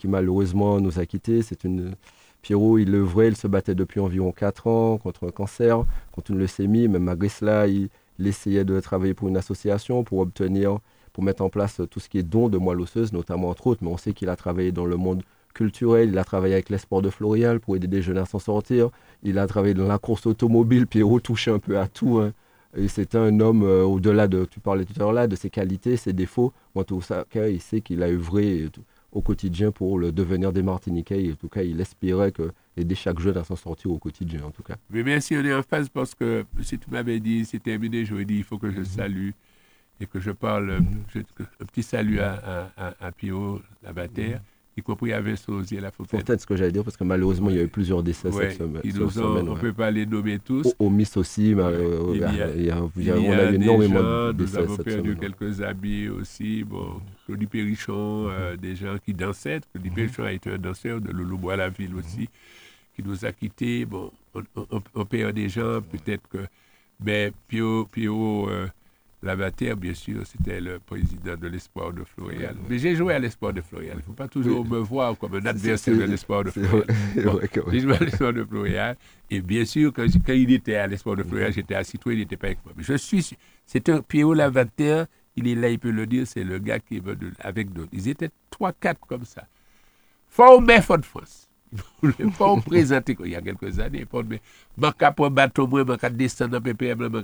qui malheureusement nous a quittés. C'est une... Pierrot, il œuvrait, il se battait depuis environ 4 ans contre un cancer, contre une leucémie. Même malgré cela, il, essayait de travailler pour une association pour obtenir pour mettre en place tout ce qui est don de moelle osseuse, notamment entre autres, mais on sait qu'il a travaillé dans le monde culturel, il a travaillé avec l'espoir de Florial pour aider des jeunes à s'en sortir, il a travaillé dans la course automobile, Pierrot touchait un peu à tout. Hein. Et c'est un homme, euh, au-delà de, tu parlais tout à l'heure là, de ses qualités, ses défauts, en tout cas, il sait qu'il a œuvré au quotidien pour le devenir des Martiniquais. Et en tout cas, il espérait que aider chaque jeune à s'en sortir au quotidien, en tout cas. Mais merci, on est en phase parce que si tu m'avais dit, c'est terminé, j'aurais dit, il faut que je mhm. salue et que je parle, un petit salut à, à, à Pio Lavater, y compris à Vincent Osier La Fontaine. Fontaine, ce que j'allais dire, parce que malheureusement, il y a eu plusieurs décès cette, semaine, On ne peut pas les nommer tous. Au, Miss aussi, mais, il y a, il y a, il y a, on a eu énormément de décès. Nous avons perdu quelques amis aussi. Bon, Claudie Perrichon, euh, des gens qui dansaient. Claudie Perrichon a été un danseur de Loulou Bois la ville aussi, qui nous a quittés. Bon, on, on, on perd des gens, peut-être que. Mais Pio, Pio euh, Lavater, bien sûr, c'était le président de l'Espoir de Florial. Mais j'ai joué à l'Espoir de Florial. Il ne faut pas toujours me voir comme un adversaire de l'Espoir de Florial. j'ai joué à l'Espoir de Florial. Et bien sûr, quand, il était à l'Espoir de Florial, j'étais à Citoyen, il n'était pas avec moi. Mais je suis. C'est un Pierrot Lavater, il est là, il peut le dire, c'est le gars qui est avec d'autres. Ils étaient trois, quatre comme ça. Fort fort de France ne voulait pas me présenter il y a quelques années. Mais je ne un bateau, je ne descendre dans PPM,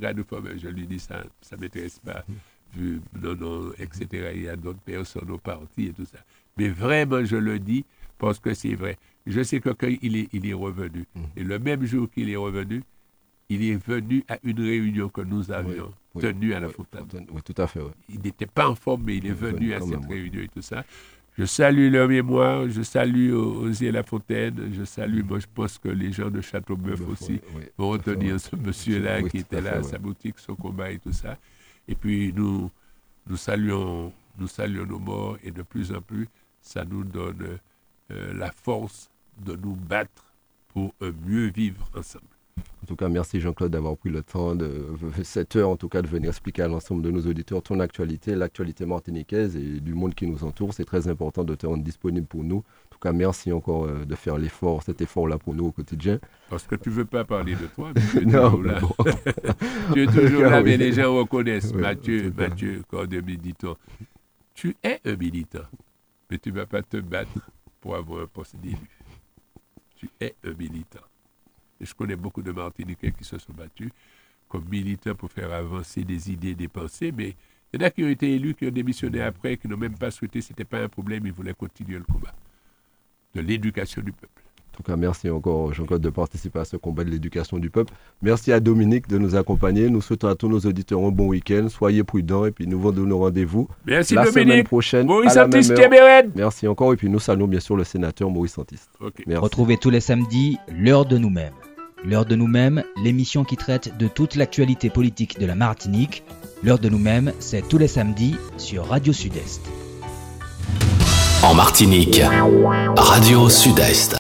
je lui dis ça, ça ne m'intéresse pas. Vu, non, non, etc. Il y a d'autres personnes au parti et tout ça. Mais vraiment, je le dis parce que c'est vrai. Je sais que quand il est, il est revenu, mm. et le même jour qu'il est revenu, il est venu à une réunion que nous avions tenue à la Fontaine. Oui, tout à fait. Il n'était pas en forme, mais il est venu à cette réunion et tout ça. Je salue leur mémoire, je salue Osier Lafontaine, je salue, moi je pense que les gens de Châteauneuf aussi vont retenir ce monsieur-là qui était là, sa boutique, son combat et tout ça. Et puis nous, nous, saluons, nous saluons nos morts et de plus en plus, ça nous donne euh, la force de nous battre pour mieux vivre ensemble. En tout cas, merci Jean-Claude d'avoir pris le temps de cette heure, en tout cas, de venir expliquer à l'ensemble de nos auditeurs ton actualité, l'actualité martiniquaise et du monde qui nous entoure. C'est très important de te rendre disponible pour nous. En tout cas, merci encore euh, de faire l'effort, cet effort-là pour nous au quotidien. Parce que tu ne veux pas parler de toi, mais tu es toujours là. tu es toujours là, mais les gens reconnaissent. Mathieu, Mathieu, corps de militant. Tu es un militant, mais tu ne vas pas te battre pour avoir un poste d'élu. Tu es un militant. Et je connais beaucoup de Martiniquais qui se sont battus comme militants pour faire avancer des idées, des pensées, mais il y en a qui ont été élus, qui ont démissionné après, qui n'ont même pas souhaité, ce n'était pas un problème, ils voulaient continuer le combat de l'éducation du peuple. En tout cas, merci encore, Jean-Claude, de participer à ce combat de l'éducation du peuple. Merci à Dominique de nous accompagner. Nous souhaitons à tous nos auditeurs un bon week-end. Soyez prudents et puis nous vous donnons rendez-vous merci la Dominique. semaine prochaine. Maurice à Santiste, Merci encore. Et puis nous saluons bien sûr le sénateur Maurice Santiste. Retrouvez tous les samedis l'heure de nous-mêmes. L'heure de nous-mêmes, l'émission qui traite de toute l'actualité politique de la Martinique. L'heure de nous-mêmes, c'est tous les samedis sur Radio Sud-Est. En Martinique, Radio Sud-Est.